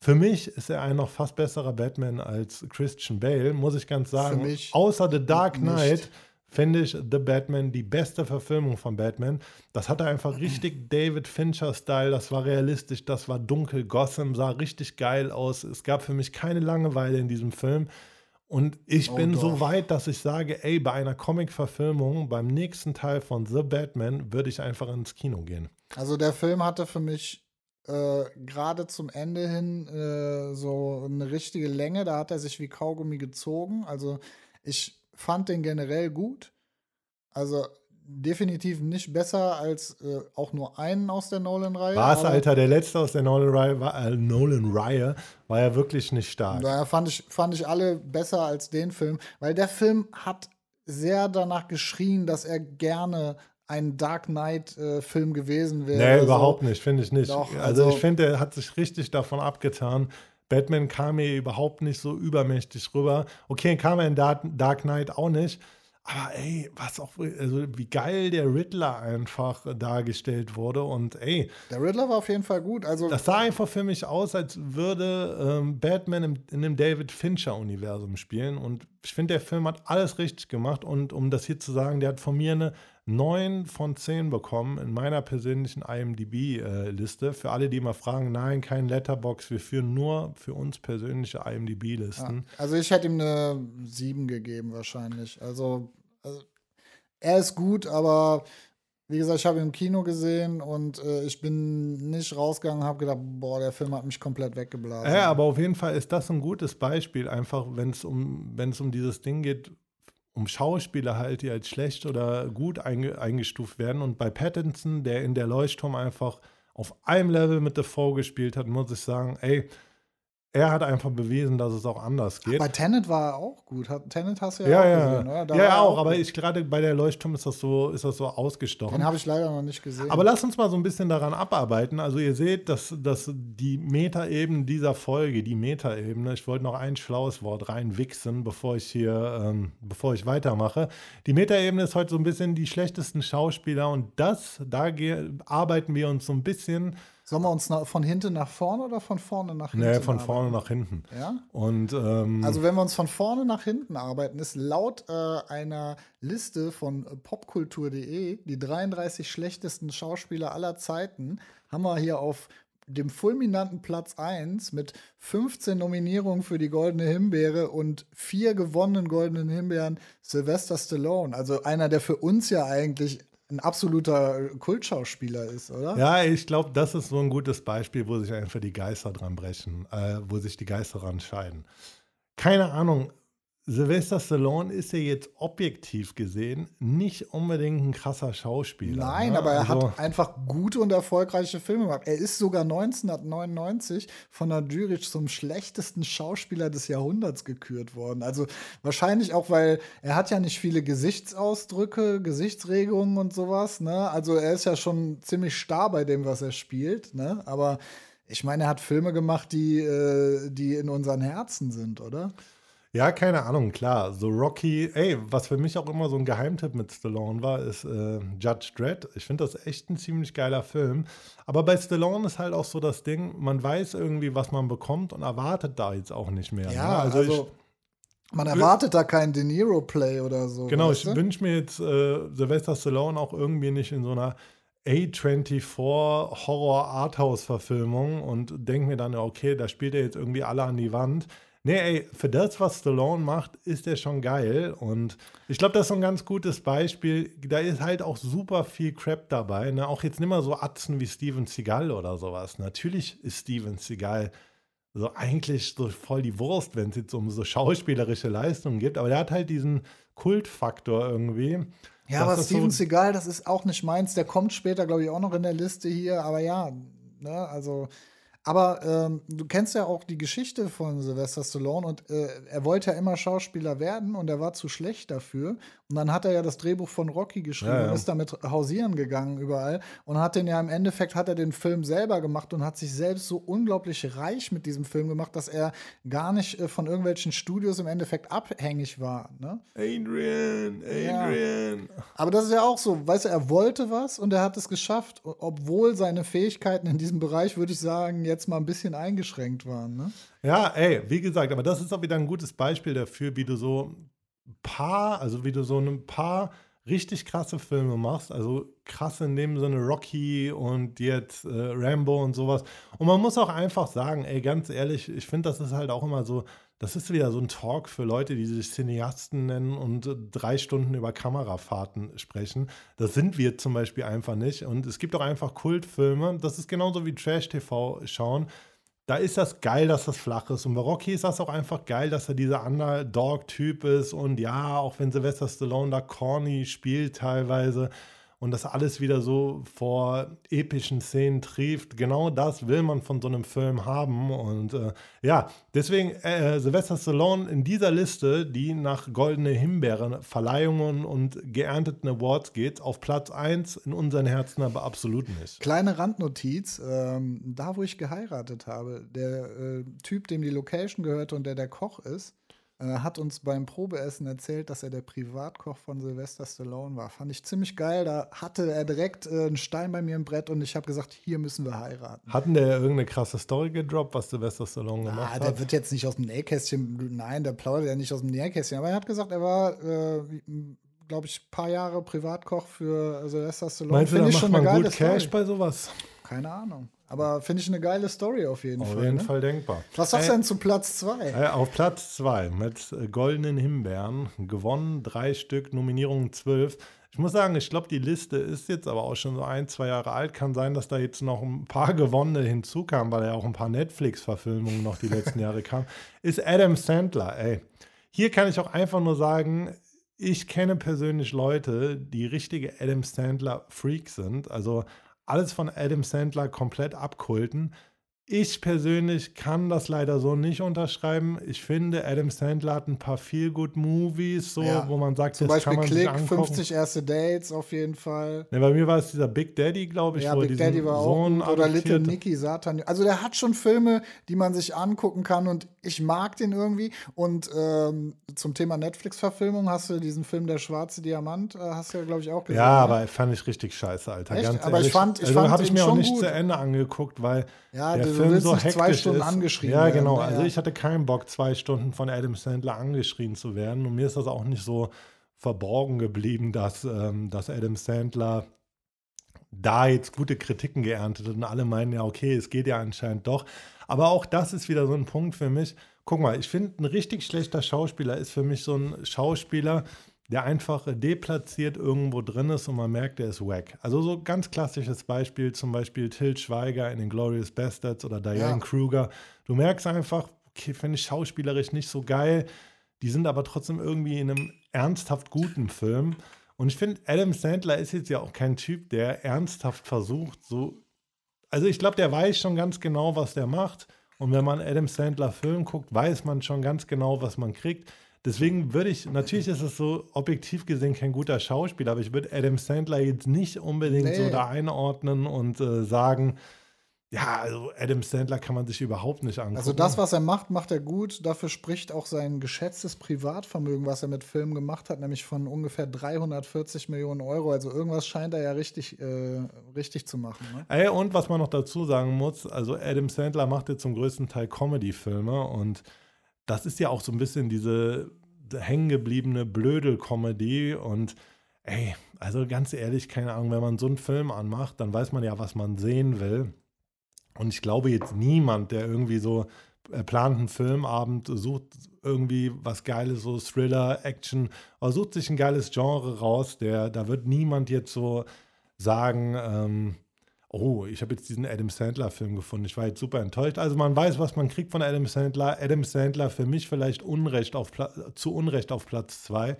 Für mich ist er ein noch fast besserer Batman als Christian Bale, muss ich ganz sagen. mich Außer The Dark nicht. Finde ich The Batman die beste Verfilmung von Batman. Das hatte einfach richtig (clears throat) David Fincher-Style, das war realistisch, das war dunkel, Gotham sah richtig geil aus. Es gab für mich keine Langeweile in diesem Film. Und ich Oh, bin doch. so weit, dass ich sage, ey, bei einer Comic-Verfilmung, beim nächsten Teil von The Batman, würde ich einfach ins Kino gehen. Also der Film hatte für mich äh, gerade zum Ende hin äh, so eine richtige Länge. Da hat er sich wie Kaugummi gezogen. Also ich fand den generell gut. Also definitiv nicht besser als äh, auch nur einen aus der Nolan-Reihe. War es, Alter, der letzte aus der Nolan-Reihe war, äh, Nolan-Reihe, war ja wirklich nicht stark. Daher fand ich, fand ich alle besser als den Film, weil der Film hat sehr danach geschrien, dass er gerne ein Dark Knight-Film gewesen wäre. Nee, So. überhaupt nicht, finde ich nicht. Doch, also, also- ich finde, er hat sich richtig davon abgetan. Batman kam mir überhaupt nicht so übermächtig rüber. Okay, kam er in Dark, Knight auch nicht. Aber ey, was auch, also wie geil der Riddler einfach dargestellt wurde. Und ey, Der Riddler war auf jeden Fall gut. Also das sah einfach für mich aus, als würde ähm, Batman im, in dem David Fincher-Universum spielen. Und ich finde, der Film hat alles richtig gemacht. Und um das hier zu sagen, der hat von mir eine 9 von 10 bekommen in meiner persönlichen IMDb-Liste. Für alle, die mal fragen, nein, kein Letterbox, wir führen nur für uns persönliche Ja, IMDb-Listen. also ich hätte ihm eine 7 gegeben wahrscheinlich. Also, also er ist gut, aber wie gesagt, ich habe ihn im Kino gesehen und äh, ich bin nicht rausgegangen und habe gedacht, boah, der Film hat mich komplett weggeblasen. Ja, aber auf jeden Fall ist das ein gutes Beispiel, einfach wenn es um, wenn es um dieses Ding geht, um Schauspieler halt, die als schlecht oder gut einge eingestuft werden. Und bei Pattinson, der in der Leuchtturm einfach auf einem Level mit Defoe gespielt hat, muss ich sagen, ey, er hat einfach bewiesen, dass es auch anders geht. Bei Tenet war er auch gut. Tenet hast du ja, ja, auch ja, gesehen, oder? Da ja, ja auch, aber ich gerade bei der Leuchtturm ist das so, ist das so ausgestochen. Den habe ich leider noch nicht gesehen. Aber lass uns mal so ein bisschen daran abarbeiten. Also ihr seht, dass, dass die Metaebene dieser Folge, die Metaebene, ich wollte noch ein schlaues Wort reinwichsen, bevor ich hier, ähm, bevor ich weitermache. Die Metaebene ist heute so ein bisschen die schlechtesten Schauspieler und das, da arbeiten wir uns so ein bisschen, Sollen wir uns nach, von hinten nach vorne oder von vorne nach hinten? ne, von vorne arbeiten? nach hinten. Ja? Und ähm, Also wenn wir uns von vorne nach hinten arbeiten, ist laut äh, einer Liste von popkultur.de die 33 schlechtesten Schauspieler aller Zeiten, haben wir hier auf dem fulminanten Platz 1 mit 15 Nominierungen für die Goldene Himbeere und vier gewonnenen Goldenen Himbeeren Sylvester Stallone. Also einer, der für uns ja eigentlich ein absoluter Kultschauspieler ist, oder? Ja, ich glaube, das ist so ein gutes Beispiel, wo sich einfach die Geister dran brechen, äh, wo sich die Geister dran scheiden. Keine Ahnung, Sylvester Stallone ist ja jetzt objektiv gesehen nicht unbedingt ein krasser Schauspieler. Nein, ne? aber er also, hat einfach gute und erfolgreiche Filme gemacht. Er ist sogar 1999 von der Jury zum schlechtesten Schauspieler des Jahrhunderts gekürt worden. Also wahrscheinlich auch, weil er hat ja nicht viele Gesichtsausdrücke, Gesichtsregungen und sowas. Ne? Also er ist ja schon ziemlich starr bei dem, was er spielt. Ne? Aber ich meine, er hat Filme gemacht, die, äh, die in unseren Herzen sind, oder? Ja, keine Ahnung, klar. So Rocky, ey, was für mich auch immer so ein Geheimtipp mit Stallone war, ist äh, Judge Dredd. Ich finde das echt ein ziemlich geiler Film. Aber bei Stallone ist halt auch so das Ding, man weiß irgendwie, was man bekommt und erwartet da jetzt auch nicht mehr. Ja, ne? also, also man erwartet da keinen De Niro-Play oder so. Genau, ich wünsche mir jetzt äh, Sylvester Stallone auch irgendwie nicht in so einer A24 Horror Arthouse Verfilmung und denke mir dann, okay, da spielt er jetzt irgendwie alle an die Wand. Nee, ey, für das, was Stallone macht, ist er schon geil. Und ich glaube, das ist so ein ganz gutes Beispiel. Da ist halt auch super viel Crap dabei. Ne? Auch jetzt nicht mehr so Atzen wie Steven Seagal oder sowas. Natürlich ist Steven Seagal so eigentlich so voll die Wurst, wenn es jetzt um so schauspielerische Leistungen geht. Aber der hat halt diesen Kultfaktor irgendwie. Ja, aber Steven so Seagal, das ist auch nicht meins. Der kommt später, glaube ich, auch noch in der Liste hier. Aber ja, ne, also aber ähm, du kennst ja auch die Geschichte von Sylvester Stallone und äh, er wollte ja immer Schauspieler werden und er war zu schlecht dafür. Und dann hat er ja das Drehbuch von Rocky geschrieben ja, ja. und ist damit hausieren gegangen überall und hat den ja im Endeffekt hat er den Film selber gemacht und hat sich selbst so unglaublich reich mit diesem Film gemacht, dass er gar nicht äh, von irgendwelchen Studios im Endeffekt abhängig war. Ne? Adrian, Adrian. Ja. Aber das ist ja auch so, weißt du, er wollte was und er hat es geschafft, obwohl seine Fähigkeiten in diesem Bereich, würde ich sagen, jetzt mal ein bisschen eingeschränkt waren. Ne? Ja, ey, wie gesagt, aber das ist auch wieder ein gutes Beispiel dafür, wie du so ein paar, also wie du so ein paar richtig krasse Filme machst, also krass in dem Sinne Rocky und jetzt äh, Rambo und sowas. Und man muss auch einfach sagen, ey, ganz ehrlich, ich finde, das ist halt auch immer so, das ist wieder so ein Talk für Leute, die sich Cineasten nennen und drei Stunden über Kamerafahrten sprechen. Das sind wir zum Beispiel einfach nicht. Und es gibt auch einfach Kultfilme. Das ist genauso wie Trash-TV schauen. Da ist das geil, dass das flach ist. Und bei Rocky ist das auch einfach geil, dass er dieser Underdog-Typ ist. Und ja, auch wenn Sylvester Stallone da corny spielt teilweise und das alles wieder so vor epischen Szenen trifft. Genau das will man von so einem Film haben. Und äh, ja, deswegen äh, Sylvester Stallone in dieser Liste, die nach goldene Himbeeren, Verleihungen und geernteten Awards geht, auf Platz 1 in unseren Herzen aber absolut nicht. Kleine Randnotiz, ähm, da wo ich geheiratet habe, der äh, Typ, dem die Location gehörte und der der Koch ist, äh, hat uns beim Probeessen erzählt, dass er der Privatkoch von Sylvester Stallone war. Fand ich ziemlich geil. Da hatte er direkt äh, einen Stein bei mir im Brett und ich habe gesagt, hier müssen wir heiraten. Hatten der irgendeine krasse Story gedroppt, was Sylvester Stallone gemacht ah, hat? Der wird jetzt nicht aus dem Nähkästchen, nein, der plaudert ja nicht aus dem Nähkästchen, aber er hat gesagt, er war, äh, glaube ich, ein paar Jahre Privatkoch für Sylvester Stallone. Meinst du, da macht man gut Cash bei sowas? Keine Ahnung. Aber finde ich eine geile Story auf jeden auf Fall. Auf jeden ne? Fall denkbar. Was sagst du denn zu Platz 2? Äh, auf Platz 2 mit äh, goldenen Himbeeren. Gewonnen, drei Stück, Nominierungen zwölf. Ich muss sagen, ich glaube, die Liste ist jetzt aber auch schon so ein, zwei Jahre alt. Kann sein, dass da jetzt noch ein paar gewonnene hinzukamen, weil ja auch ein paar Netflix-Verfilmungen noch die letzten Jahre kamen. (laughs) Ist Adam Sandler, ey. Hier kann ich auch einfach nur sagen, ich kenne persönlich Leute, die richtige Adam Sandler-Freaks sind. Also alles von Adam Sandler komplett abkulten. Ich persönlich kann das leider so nicht unterschreiben. Ich finde, Adam Sandler hat ein paar feel good Movies, so, ja. wo man sagt, zum Beispiel Klick, 50 erste Dates auf jeden Fall. Ne, bei mir war es dieser Big Daddy, glaube ich, ja, wo Big Daddy war Sohn auch oder Little Nicky Satan. Also der hat schon Filme, die man sich angucken kann und ich mag den irgendwie. Und ähm, zum Thema Netflix-Verfilmung hast du diesen Film Der schwarze Diamant, äh, hast du ja, glaube ich, auch gesehen. Ja, ne? aber fand ich richtig scheiße, Alter. Echt? Ganz aber ehrlich. ich fand, ich also, fand habe ich mir auch nicht gut. zu Ende angeguckt, weil ja, der Film so hektisch zwei Stunden ist. angeschrien ja, werden. genau. Ne? Also Ja. ich hatte keinen Bock, zwei Stunden von Adam Sandler angeschrien zu werden. Und mir ist das auch nicht so verborgen geblieben, dass, ähm, dass Adam Sandler da jetzt gute Kritiken geerntet hat und alle meinen ja, okay, es geht ja anscheinend doch. Aber auch das ist wieder so ein Punkt für mich. Guck mal, ich finde, ein richtig schlechter Schauspieler ist für mich so ein Schauspieler, der einfach deplatziert irgendwo drin ist und man merkt, der ist wack. Also so ganz klassisches Beispiel, zum Beispiel Till Schweiger in den Glorious Bastards oder Diane Ja. Kruger. Du merkst einfach, okay, finde ich schauspielerisch nicht so geil. die sind aber trotzdem irgendwie in einem ernsthaft guten Film. Und ich finde, Adam Sandler ist jetzt ja auch kein Typ, der ernsthaft versucht, so. Also ich glaube, der weiß schon ganz genau, was der macht. Und wenn man Adam Sandler Film guckt, weiß man schon ganz genau, was man kriegt. Deswegen würde ich, natürlich ist es so objektiv gesehen kein guter Schauspieler, aber ich würde Adam Sandler jetzt nicht unbedingt nee. so da einordnen und äh, sagen, ja, also Adam Sandler kann man sich überhaupt nicht angucken. Also das, was er macht, macht er gut. Dafür spricht auch sein geschätztes Privatvermögen, was er mit Filmen gemacht hat, nämlich von ungefähr 340 Millionen Euro. Also irgendwas scheint er ja richtig, äh, richtig zu machen. Ne? Ey, und was man noch dazu sagen muss, also Adam Sandler macht ja zum größten Teil Comedy-Filme und das ist ja auch so ein bisschen diese hängengebliebene Blödel-Comedy und ey, also ganz ehrlich, keine Ahnung, wenn man so einen Film anmacht, dann weiß man ja, was man sehen will. Und ich glaube jetzt niemand, der irgendwie so äh, plant einen Filmabend, sucht irgendwie was Geiles, so Thriller, Action, oder sucht sich ein geiles Genre raus, der, da wird niemand jetzt so sagen, ähm, oh, ich habe jetzt diesen Adam Sandler-Film gefunden, ich war jetzt super enttäuscht. Also man weiß, was man kriegt von Adam Sandler. Adam Sandler für mich vielleicht Unrecht auf zu Unrecht auf Platz zwei.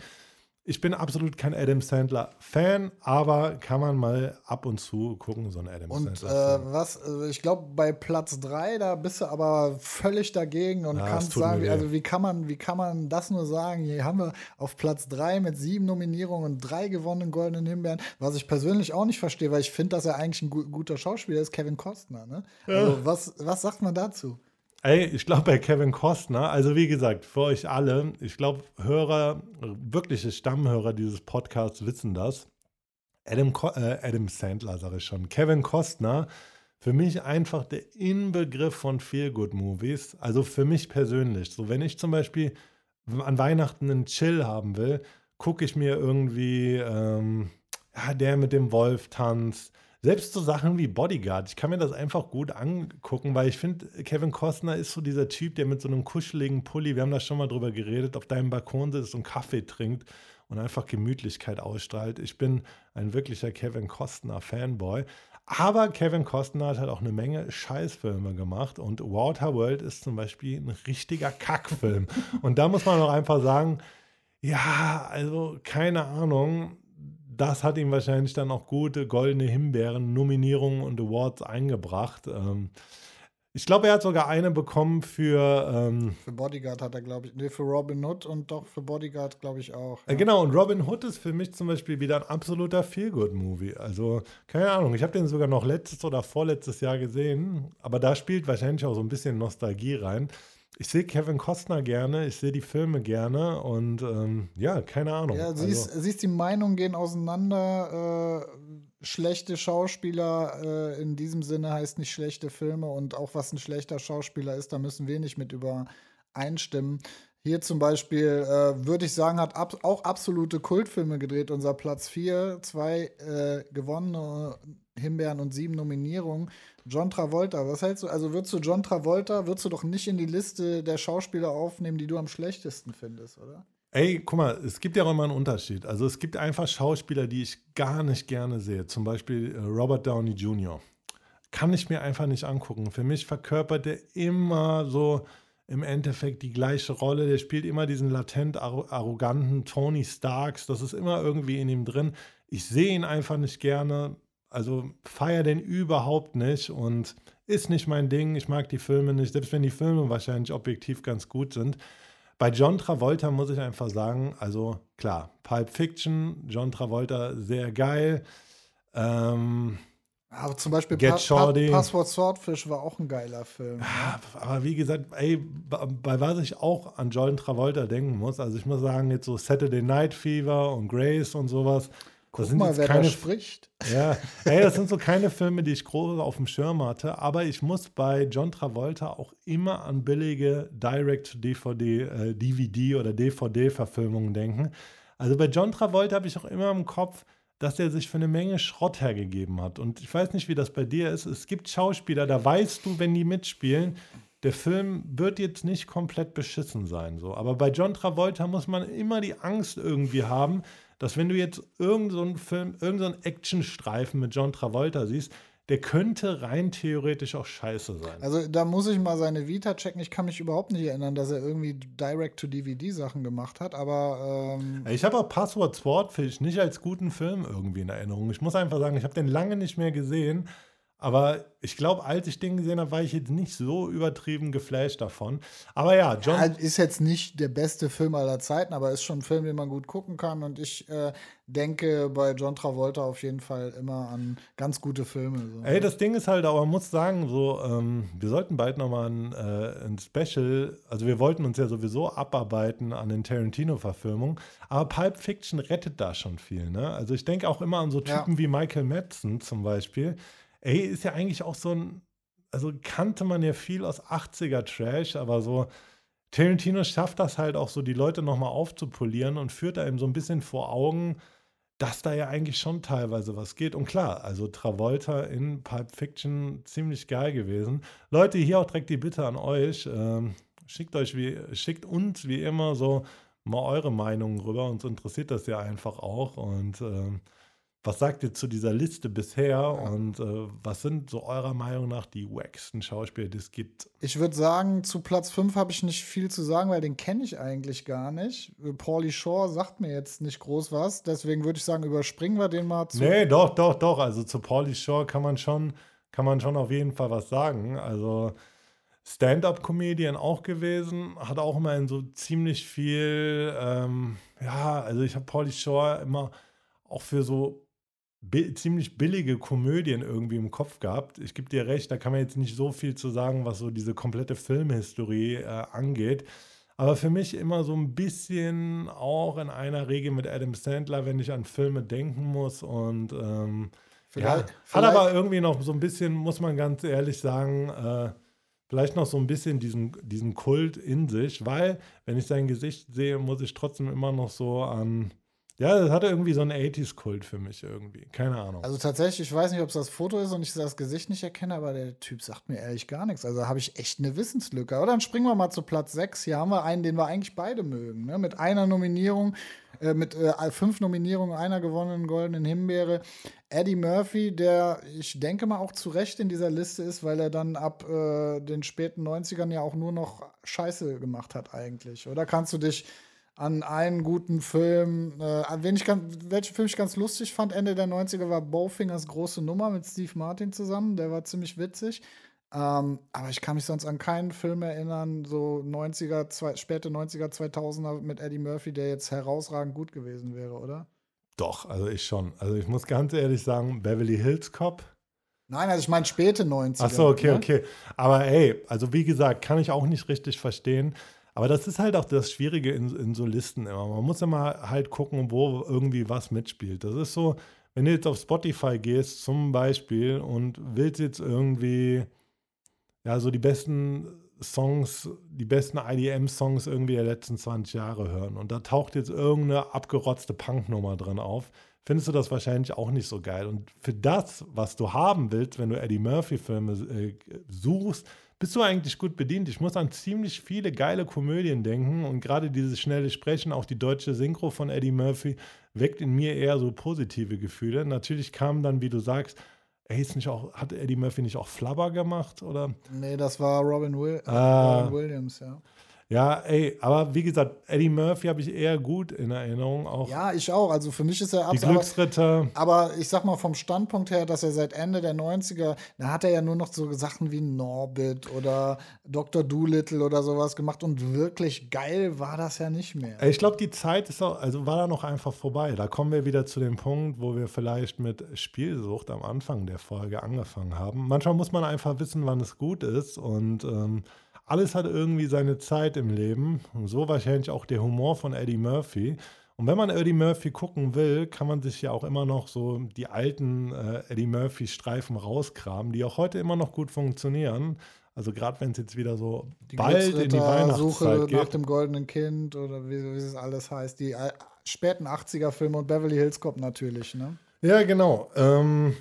Ich bin absolut kein Adam Sandler-Fan, aber kann man mal ab und zu gucken, so ein Adam und, Sandler. Und äh, was, also ich glaube, bei Platz 3, da bist du aber völlig dagegen und ja, kannst sagen, also wie kann, man, wie kann man das nur sagen? Hier haben wir auf Platz 3 mit sieben Nominierungen und drei gewonnenen goldenen Himbeeren, was ich persönlich auch nicht verstehe, weil ich finde, dass er eigentlich ein guter Schauspieler ist, Kevin Costner. Ne? Also, ja. was, was sagt man dazu? Ey, ich glaube bei Kevin Costner, also wie gesagt, für euch alle, ich glaube, Hörer, wirkliche Stammhörer dieses Podcasts wissen das. Adam, äh, Adam Sandler, sage ich schon. Kevin Costner, für mich einfach der Inbegriff von Feel-Good-Movies. Also für mich persönlich. So, wenn ich zum Beispiel an Weihnachten einen Chill haben will, gucke ich mir irgendwie, ähm, ja, der mit dem Wolf tanzt selbst so Sachen wie Bodyguard, ich kann mir das einfach gut angucken, weil ich finde, Kevin Costner ist so dieser Typ, der mit so einem kuscheligen Pulli, wir haben da schon mal drüber geredet, auf deinem Balkon sitzt und Kaffee trinkt und einfach Gemütlichkeit ausstrahlt. Ich bin ein wirklicher Kevin Costner Fanboy. Aber Kevin Costner hat halt auch eine Menge Scheißfilme gemacht und Waterworld ist zum Beispiel ein richtiger Kackfilm. und da muss man auch einfach sagen, ja, also keine Ahnung das hat ihm wahrscheinlich dann auch gute goldene Himbeeren, Nominierungen und Awards eingebracht. Ähm, ich glaube, er hat sogar eine bekommen für. Ähm, für Bodyguard hat er, glaube ich. Nee, für Robin Hood und doch für Bodyguard, glaube ich, auch. Ja. Äh, genau, und Robin Hood ist für mich zum Beispiel wieder ein absoluter Feelgood-Movie. Also, keine Ahnung, ich habe den sogar noch letztes oder vorletztes Jahr gesehen, aber da spielt wahrscheinlich auch so ein bisschen Nostalgie rein ich sehe Kevin Costner gerne, ich sehe die Filme gerne und ähm, ja, keine Ahnung. Ja, siehst, also, siehst die Meinungen gehen auseinander. Äh, schlechte Schauspieler äh, in diesem Sinne heißt nicht schlechte Filme und auch was ein schlechter Schauspieler ist, da müssen wir nicht mit übereinstimmen. Hier zum Beispiel äh, würde ich sagen, hat ab, auch absolute Kultfilme gedreht. Unser Platz 4, zwei äh, gewonnene Himbeeren und sieben Nominierungen. John Travolta, was hältst du? Also würdest du John Travolta, würdest du doch nicht in die Liste der Schauspieler aufnehmen, die du am schlechtesten findest, oder? Ey, guck mal, es gibt ja auch immer einen Unterschied. Also es gibt einfach Schauspieler, die ich gar nicht gerne sehe. Zum Beispiel äh, Robert Downey Jr. Kann ich mir einfach nicht angucken. Für mich verkörpert er immer so im Endeffekt die gleiche Rolle. Der spielt immer diesen latent arroganten Tony Starks. Das ist immer irgendwie in ihm drin. Ich sehe ihn einfach nicht gerne. Also feiere den überhaupt nicht und ist nicht mein Ding. Ich mag die Filme nicht, selbst wenn die Filme wahrscheinlich objektiv ganz gut sind. Bei John Travolta muss ich einfach sagen, also klar, Pulp Fiction, John Travolta sehr geil. Ähm, aber zum Beispiel Get pa pa Passwort Swordfish war auch ein geiler Film. Ja, aber wie gesagt, ey, bei was ich auch an John Travolta denken muss, also ich muss sagen, jetzt so Saturday Night Fever und Grace und sowas, Guck das mal, wer keine, da spricht. Ja, hey, das sind so keine Filme, die ich groß auf dem Schirm hatte, aber ich muss bei John Travolta auch immer an billige Direct-DVD, äh, DVD oder DVD-Verfilmungen denken. Also bei John Travolta habe ich auch immer im Kopf, dass er sich für eine Menge Schrott hergegeben hat. Und ich weiß nicht, wie das bei dir ist. Es gibt Schauspieler, da weißt du, wenn die mitspielen, der Film wird jetzt nicht komplett beschissen sein. So. Aber bei John Travolta muss man immer die Angst irgendwie haben, dass wenn du jetzt irgendeinen so Film, irgendeinen so Actionstreifen mit John Travolta siehst, der könnte rein theoretisch auch scheiße sein. Also da muss ich mal seine Vita checken. Ich kann mich überhaupt nicht erinnern, dass er irgendwie Direct-to-DVD-Sachen gemacht hat, aber ähm Ich habe auch Password Swordfish nicht als guten Film irgendwie in Erinnerung. Ich muss einfach sagen, ich habe den lange nicht mehr gesehen. Aber ich glaube, als ich den gesehen habe, war ich jetzt nicht so übertrieben geflasht davon. Aber ja, John. Ja, ist jetzt nicht der beste Film aller Zeiten, aber ist schon ein Film, den man gut gucken kann. Und ich äh, denke bei John Travolta auf jeden Fall immer an ganz gute Filme. So. Ey, das Ding ist halt, aber man muss sagen, so, ähm, wir sollten bald nochmal ein, äh, ein Special, also wir wollten uns ja sowieso abarbeiten an den Tarantino-Verfilmungen, aber Pulp Fiction rettet da schon viel, ne? Also ich denke auch immer an so Typen Ja. wie Michael Madsen zum Beispiel. Ey, ist ja eigentlich auch so ein, also kannte man ja viel aus 80er Trash, aber so Tarantino schafft das halt auch so, die Leute nochmal aufzupolieren und führt einem so ein bisschen vor Augen, dass da ja eigentlich schon teilweise was geht. Und klar, also Travolta in Pulp Fiction ziemlich geil gewesen. Leute, hier auch direkt die Bitte an euch. Ähm, schickt euch wie, schickt uns wie immer so mal eure Meinungen rüber. Uns interessiert das ja einfach auch. Und ähm, was sagt ihr zu dieser Liste bisher? Und äh, was sind so eurer Meinung nach die wacksten Schauspieler, die es gibt? Ich würde sagen, zu Platz 5 habe ich nicht viel zu sagen, weil den kenne ich eigentlich gar nicht. Äh, Pauly Shore sagt mir jetzt nicht groß was, deswegen würde ich sagen, überspringen wir den mal zu. Nee, doch, doch, doch. Also zu Pauly Shore kann man schon, kann man schon auf jeden Fall was sagen. Also Stand-up-Comedian auch gewesen, hat auch immer in so ziemlich viel, ähm, ja, also ich habe Pauly Shore immer auch für so bi ziemlich billige Komödien irgendwie im Kopf gehabt. Ich gebe dir recht, da kann man jetzt nicht so viel zu sagen, was so diese komplette Filmhistorie äh, angeht. Aber für mich immer so ein bisschen auch in einer Regel mit Adam Sandler, wenn ich an Filme denken muss. Und ähm, ja, Vielleicht- hat vielleicht- aber irgendwie noch so ein bisschen, muss man ganz ehrlich sagen, äh, vielleicht noch so ein bisschen diesen, diesen Kult in sich, weil, wenn ich sein Gesicht sehe, muss ich trotzdem immer noch so an. Ja, das hatte irgendwie so einen 80s-Kult für mich irgendwie. Keine Ahnung. Also tatsächlich, ich weiß nicht, ob es das Foto ist und ich das Gesicht nicht erkenne, aber der Typ sagt mir ehrlich gar nichts. Also habe ich echt eine Wissenslücke. Aber dann springen wir mal zu Platz 6. Hier haben wir einen, den wir eigentlich beide mögen. Ne? Mit einer Nominierung, äh, mit äh, fünf Nominierungen, einer gewonnenen goldenen Himbeere. Eddie Murphy, der ich denke mal auch zu Recht in dieser Liste ist, weil er dann ab äh, den späten 90ern ja auch nur noch Scheiße gemacht hat eigentlich. Oder kannst du dich an einen guten Film, äh, wen ich ganz, welchen Film ich ganz lustig fand, Ende der 90er war Bowfingers große Nummer mit Steve Martin zusammen, der war ziemlich witzig. Ähm, aber ich kann mich sonst an keinen Film erinnern, so 90er, zwei, späte 90er, 2000er mit Eddie Murphy, der jetzt herausragend gut gewesen wäre, oder? Doch, also ich schon. Also ich muss ganz ehrlich sagen, Beverly Hills Cop. Nein, also ich meine späte 90er. Ach so, okay, ne? okay. Aber ey, also wie gesagt, kann ich auch nicht richtig verstehen. Aber das ist halt auch das Schwierige in, in so Listen immer. Man muss immer halt gucken, wo irgendwie was mitspielt. Das ist so, wenn du jetzt auf Spotify gehst zum Beispiel und willst jetzt irgendwie, ja, so die besten Songs, die besten IDM-Songs irgendwie der letzten 20 Jahre hören und da taucht jetzt irgendeine abgerotzte Punknummer drin auf, findest du das wahrscheinlich auch nicht so geil. Und für das, was du haben willst, wenn du Eddie Murphy-Filme äh, suchst, bist du eigentlich gut bedient. Ich muss an ziemlich viele geile Komödien denken und gerade dieses schnelle Sprechen, auch die deutsche Synchro von Eddie Murphy, weckt in mir eher so positive Gefühle. Natürlich kam dann, wie du sagst, ey, ist nicht auch, hat Eddie Murphy nicht auch Flubber gemacht? Oder? Nee, das war Robin, Will Ah. Robin Williams, ja. Ja, ey, aber wie gesagt, Eddie Murphy habe ich eher gut in Erinnerung. Auch Ja, ich auch. Also für mich ist er die absolut. Glücksritter. Aber ich sag mal vom Standpunkt her, dass er seit Ende der 90er, da hat er ja nur noch so Sachen wie Norbit oder Dr. Doolittle oder sowas gemacht und wirklich geil war das ja nicht mehr. Ich glaube, die Zeit ist auch, also war da noch einfach vorbei. Da kommen wir wieder zu dem Punkt, wo wir vielleicht mit Spielsucht am Anfang der Folge angefangen haben. Manchmal muss man einfach wissen, wann es gut ist und ähm, alles hat irgendwie seine Zeit im Leben. Und so wahrscheinlich auch der Humor von Eddie Murphy. Und wenn man Eddie Murphy gucken will, kann man sich ja auch immer noch so die alten äh, Eddie Murphy-Streifen rauskramen, die auch heute immer noch gut funktionieren. Also gerade wenn es jetzt wieder so Die bald in die Glücksritter, Suche Weihnachtszeit nach dem goldenen Kind oder wie, wie es alles heißt. Die äh, späten 80er-Filme und Beverly Hills Cop natürlich, ne? Ja, genau. Ähm,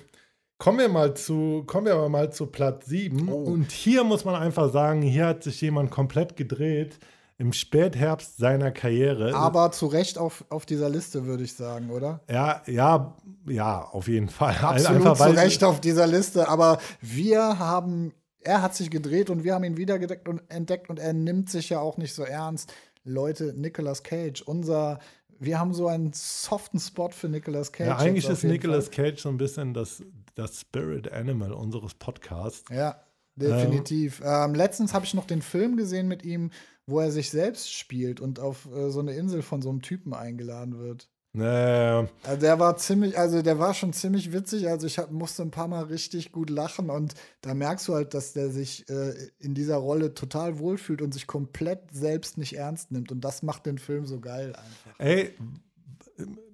kommen, wir mal zu, kommen wir aber mal zu Platz 7. Oh. Und hier muss man einfach sagen, hier hat sich jemand komplett gedreht. im Spätherbst seiner Karriere. Aber zu Recht auf, auf dieser Liste, würde ich sagen, oder? Ja, ja, ja, auf jeden Fall. Absolut Einfach, zu Recht auf dieser Liste. Aber wir haben, er hat sich gedreht und wir haben ihn wiedergedeckt und entdeckt und er nimmt sich ja auch nicht so ernst. Leute, Nicolas Cage, unser wir haben so einen soften Spot für Nicolas Cage. Ja, eigentlich ist Nicolas Fall. Cage so ein bisschen das, das Spirit Animal unseres Podcasts. Ja, definitiv. Ähm, ähm, letztens habe ich noch den Film gesehen mit ihm, wo er sich selbst spielt und auf äh, so eine Insel von so einem Typen eingeladen wird. Naja. Also der war ziemlich, also der war schon ziemlich witzig. Also ich hab, musste ein paar Mal richtig gut lachen und da merkst du halt, dass der sich äh, in dieser Rolle total wohlfühlt und sich komplett selbst nicht ernst nimmt. Und das macht den Film so geil einfach. Ey,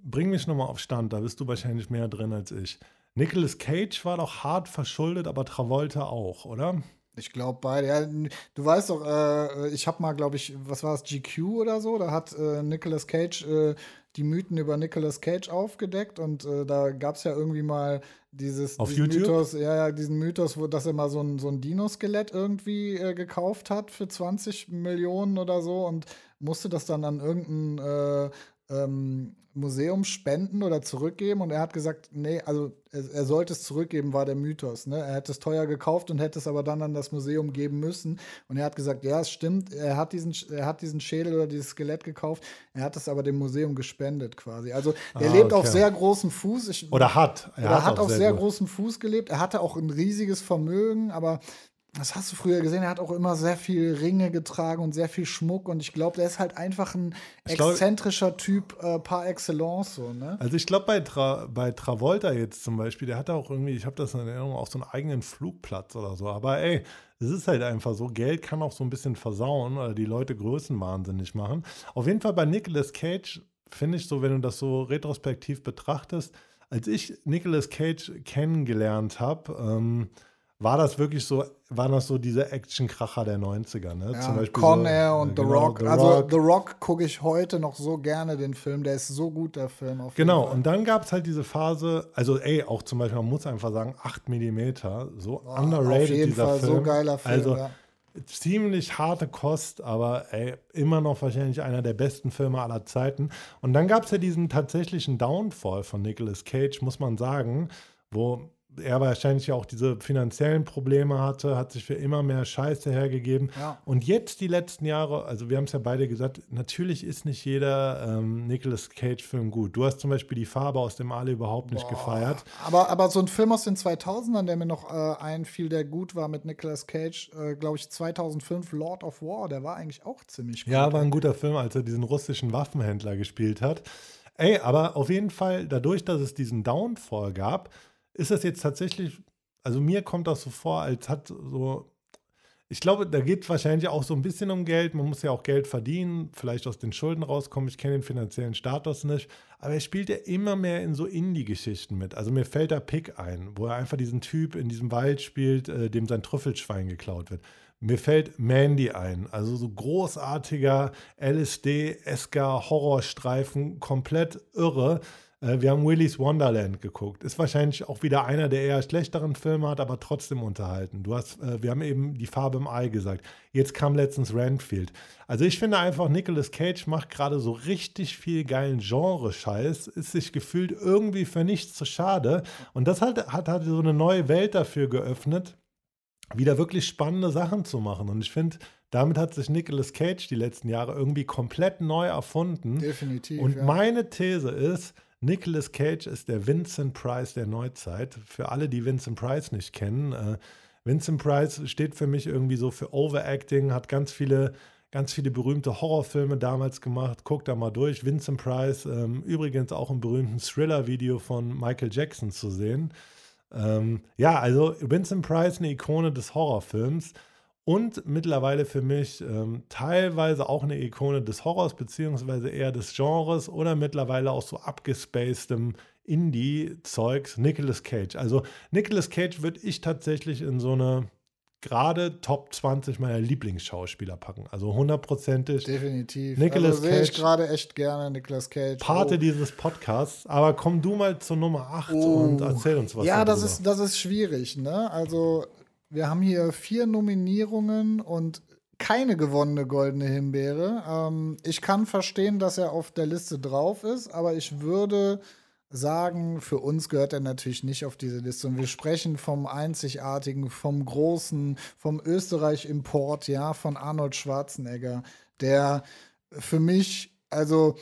bring mich nochmal auf Stand, da bist du wahrscheinlich mehr drin als ich. Nicolas Cage war doch hart verschuldet, aber Travolta auch, oder? Ich glaube beide. Ja, du weißt doch, äh, ich habe mal, glaube ich, was war es, GQ oder so? Da hat äh, Nicolas Cage äh, die Mythen über Nicolas Cage aufgedeckt und äh, da gab es ja irgendwie mal dieses Auf YouTube? Mythos, ja, ja, diesen Mythos, wo, dass er mal so ein, so ein Dino-Skelett irgendwie äh, gekauft hat für 20 Millionen oder so und musste das dann an irgendein äh, ähm, Museum spenden oder zurückgeben und er hat gesagt, nee, also er, er, sollte es zurückgeben, war der Mythos. Ne? Er hätte es teuer gekauft und hätte es aber dann an das Museum geben müssen. Und er hat gesagt, ja, es stimmt, er hat diesen, er hat diesen Schädel oder dieses Skelett gekauft, er hat es aber dem Museum gespendet quasi. Also er ah, lebt okay. auf sehr großem Fuß. Ich, oder hat. Er hat, hat auf sehr, sehr großem Fuß gelebt. Er hatte auch ein riesiges Vermögen, aber das hast du früher gesehen, er hat auch immer sehr viel Ringe getragen und sehr viel Schmuck und ich glaube, der ist halt einfach ein glaub, exzentrischer Typ äh, par excellence. So, ne? Also ich glaube, bei, Tra bei Travolta jetzt zum Beispiel, der hatte auch irgendwie, ich habe das in Erinnerung, auch so einen eigenen Flugplatz oder so. Aber ey, es ist halt einfach so, Geld kann auch so ein bisschen versauen oder die Leute größenwahnsinnig machen. Auf jeden Fall bei Nicolas Cage finde ich so, wenn du das so retrospektiv betrachtest, als ich Nicolas Cage kennengelernt habe, ähm, war das wirklich so, waren das so diese Actionkracher der 90er, ne? Ja, Zum Beispiel Con Air so, und The genau, Rock. The also Rock. The Rock gucke ich heute noch so gerne den Film, der ist so gut, der Film. genau, und dann gab es halt diese Phase, also ey, auch zum Beispiel, man muss einfach sagen, 8 mm, so oh, underrated auf jeden dieser Fall, Film. so geiler Film, also, ja. Ziemlich harte Kost, aber ey, immer noch wahrscheinlich einer der besten Filme aller Zeiten. Und dann gab es ja diesen tatsächlichen Downfall von Nicolas Cage, muss man sagen, wo er wahrscheinlich ja auch diese finanziellen Probleme hatte, hat sich für immer mehr Scheiße hergegeben. Ja. Und jetzt die letzten Jahre, also wir haben es ja beide gesagt, natürlich ist nicht jeder ähm, Nicolas Cage-Film gut. Du hast zum Beispiel die Farbe aus dem Ale überhaupt nicht Boah. gefeiert. Aber, aber so ein Film aus den 2000ern, der mir noch äh, einfiel, der gut war mit Nicolas Cage, äh, glaube ich 2005, Lord of War, der war eigentlich auch ziemlich gut. Ja, war ein guter Film, als er diesen russischen Waffenhändler gespielt hat. Ey, aber auf jeden Fall, dadurch, dass es diesen Downfall gab, ist das jetzt tatsächlich, also mir kommt das so vor, als hat so, ich glaube, da geht es wahrscheinlich auch so ein bisschen um Geld. Man muss ja auch Geld verdienen, vielleicht aus den Schulden rauskommen. Ich kenne den finanziellen Status nicht. Aber er spielt ja immer mehr in so Indie-Geschichten mit. Also mir fällt da Pick ein, wo er einfach diesen Typ in diesem Wald spielt, äh, dem sein Trüffelschwein geklaut wird. Mir fällt Mandy ein, also so großartiger LSD-esker Horrorstreifen, komplett irre. Äh, wir haben Willy's Wonderland geguckt. Ist wahrscheinlich auch wieder einer der eher schlechteren Filme, hat aber trotzdem unterhalten. Du hast, äh, wir haben eben die Farbe im Ei gesagt. Jetzt kam letztens Randfield. Also ich finde einfach, Nicolas Cage macht gerade so richtig viel geilen Genre-Scheiß, ist sich gefühlt irgendwie für nichts zu schade. Und das hat, hat halt so eine neue Welt dafür geöffnet, wieder wirklich spannende Sachen zu machen. Und ich finde, damit hat sich Nicolas Cage die letzten Jahre irgendwie komplett neu erfunden. Definitiv. Und ja. meine These ist, Nicolas Cage ist der Vincent Price der Neuzeit. Für alle, die Vincent Price nicht kennen, äh, Vincent Price steht für mich irgendwie so für Overacting, hat ganz viele, ganz viele berühmte Horrorfilme damals gemacht. Guckt da mal durch. Vincent Price, ähm, übrigens auch im berühmten Thriller-Video von Michael Jackson zu sehen. Ähm, ja, also Vincent Price, eine Ikone des Horrorfilms und mittlerweile für mich ähm, teilweise auch eine Ikone des Horrors, beziehungsweise eher des Genres oder mittlerweile auch so abgespacedem Indie-Zeugs, Nicolas Cage. Also Nicolas Cage würde ich tatsächlich in so eine gerade Top 20 meiner Lieblingsschauspieler packen. Also hundertprozentig. Definitiv. Nicolas also sehe ich gerade echt gerne Nicolas Cage. Pate oh. dieses Podcasts. Aber komm du mal zur Nummer 8 oh. und erzähl uns was. Ja, das ist, das ist schwierig. Ne? Also wir haben hier vier Nominierungen und keine gewonnene goldene Himbeere. Ähm, ich kann verstehen, dass er auf der Liste drauf ist, aber ich würde sagen, für uns gehört er natürlich nicht auf diese Liste. Und wir sprechen vom Einzigartigen, vom Großen, vom Österreich-Import, ja, von Arnold Schwarzenegger, der für mich, also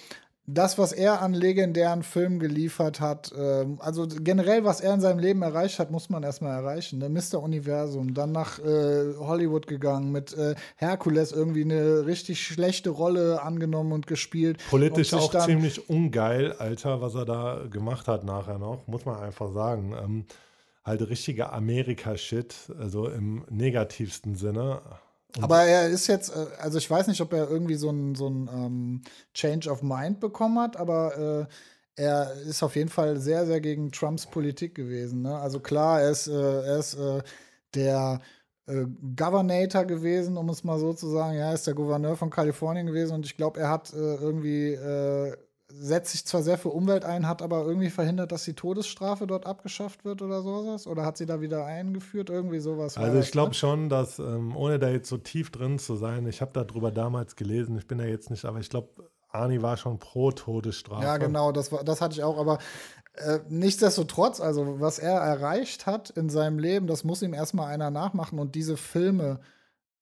das, was er an legendären Filmen geliefert hat, äh, also generell, was er in seinem Leben erreicht hat, muss man erstmal erreichen. Ne? Mr. Universum, dann nach äh, Hollywood gegangen, mit äh, Herkules irgendwie eine richtig schlechte Rolle angenommen und gespielt. Politisch und auch ziemlich ungeil, Alter, was er da gemacht hat nachher noch, muss man einfach sagen. Ähm, halt richtiger Amerika-Shit, also im negativsten Sinne. Aber er ist jetzt, äh, also ich weiß nicht, ob er irgendwie so ein, so ein ähm, Change of Mind bekommen hat, aber äh, er ist auf jeden Fall sehr, sehr gegen Trumps Politik gewesen. Ne? Also klar, er ist, äh, er ist äh, der äh, Governator gewesen, um es mal so zu sagen. Ja, er ist der Gouverneur von Kalifornien gewesen und ich glaube, er hat äh, irgendwie setzt sich zwar sehr für Umwelt ein, hat aber irgendwie verhindert, dass die Todesstrafe dort abgeschafft wird oder sowas? Oder hat sie da wieder eingeführt? Irgendwie sowas. Also ich glaube ne? schon, dass, ähm, ohne da jetzt so tief drin zu sein, ich habe darüber damals gelesen, ich bin da jetzt nicht, aber ich glaube, Arni war schon pro Todesstrafe. Ja, genau, das, war, das hatte ich auch, aber äh, nichtsdestotrotz, also was er erreicht hat in seinem Leben, das muss ihm erstmal einer nachmachen und diese Filme,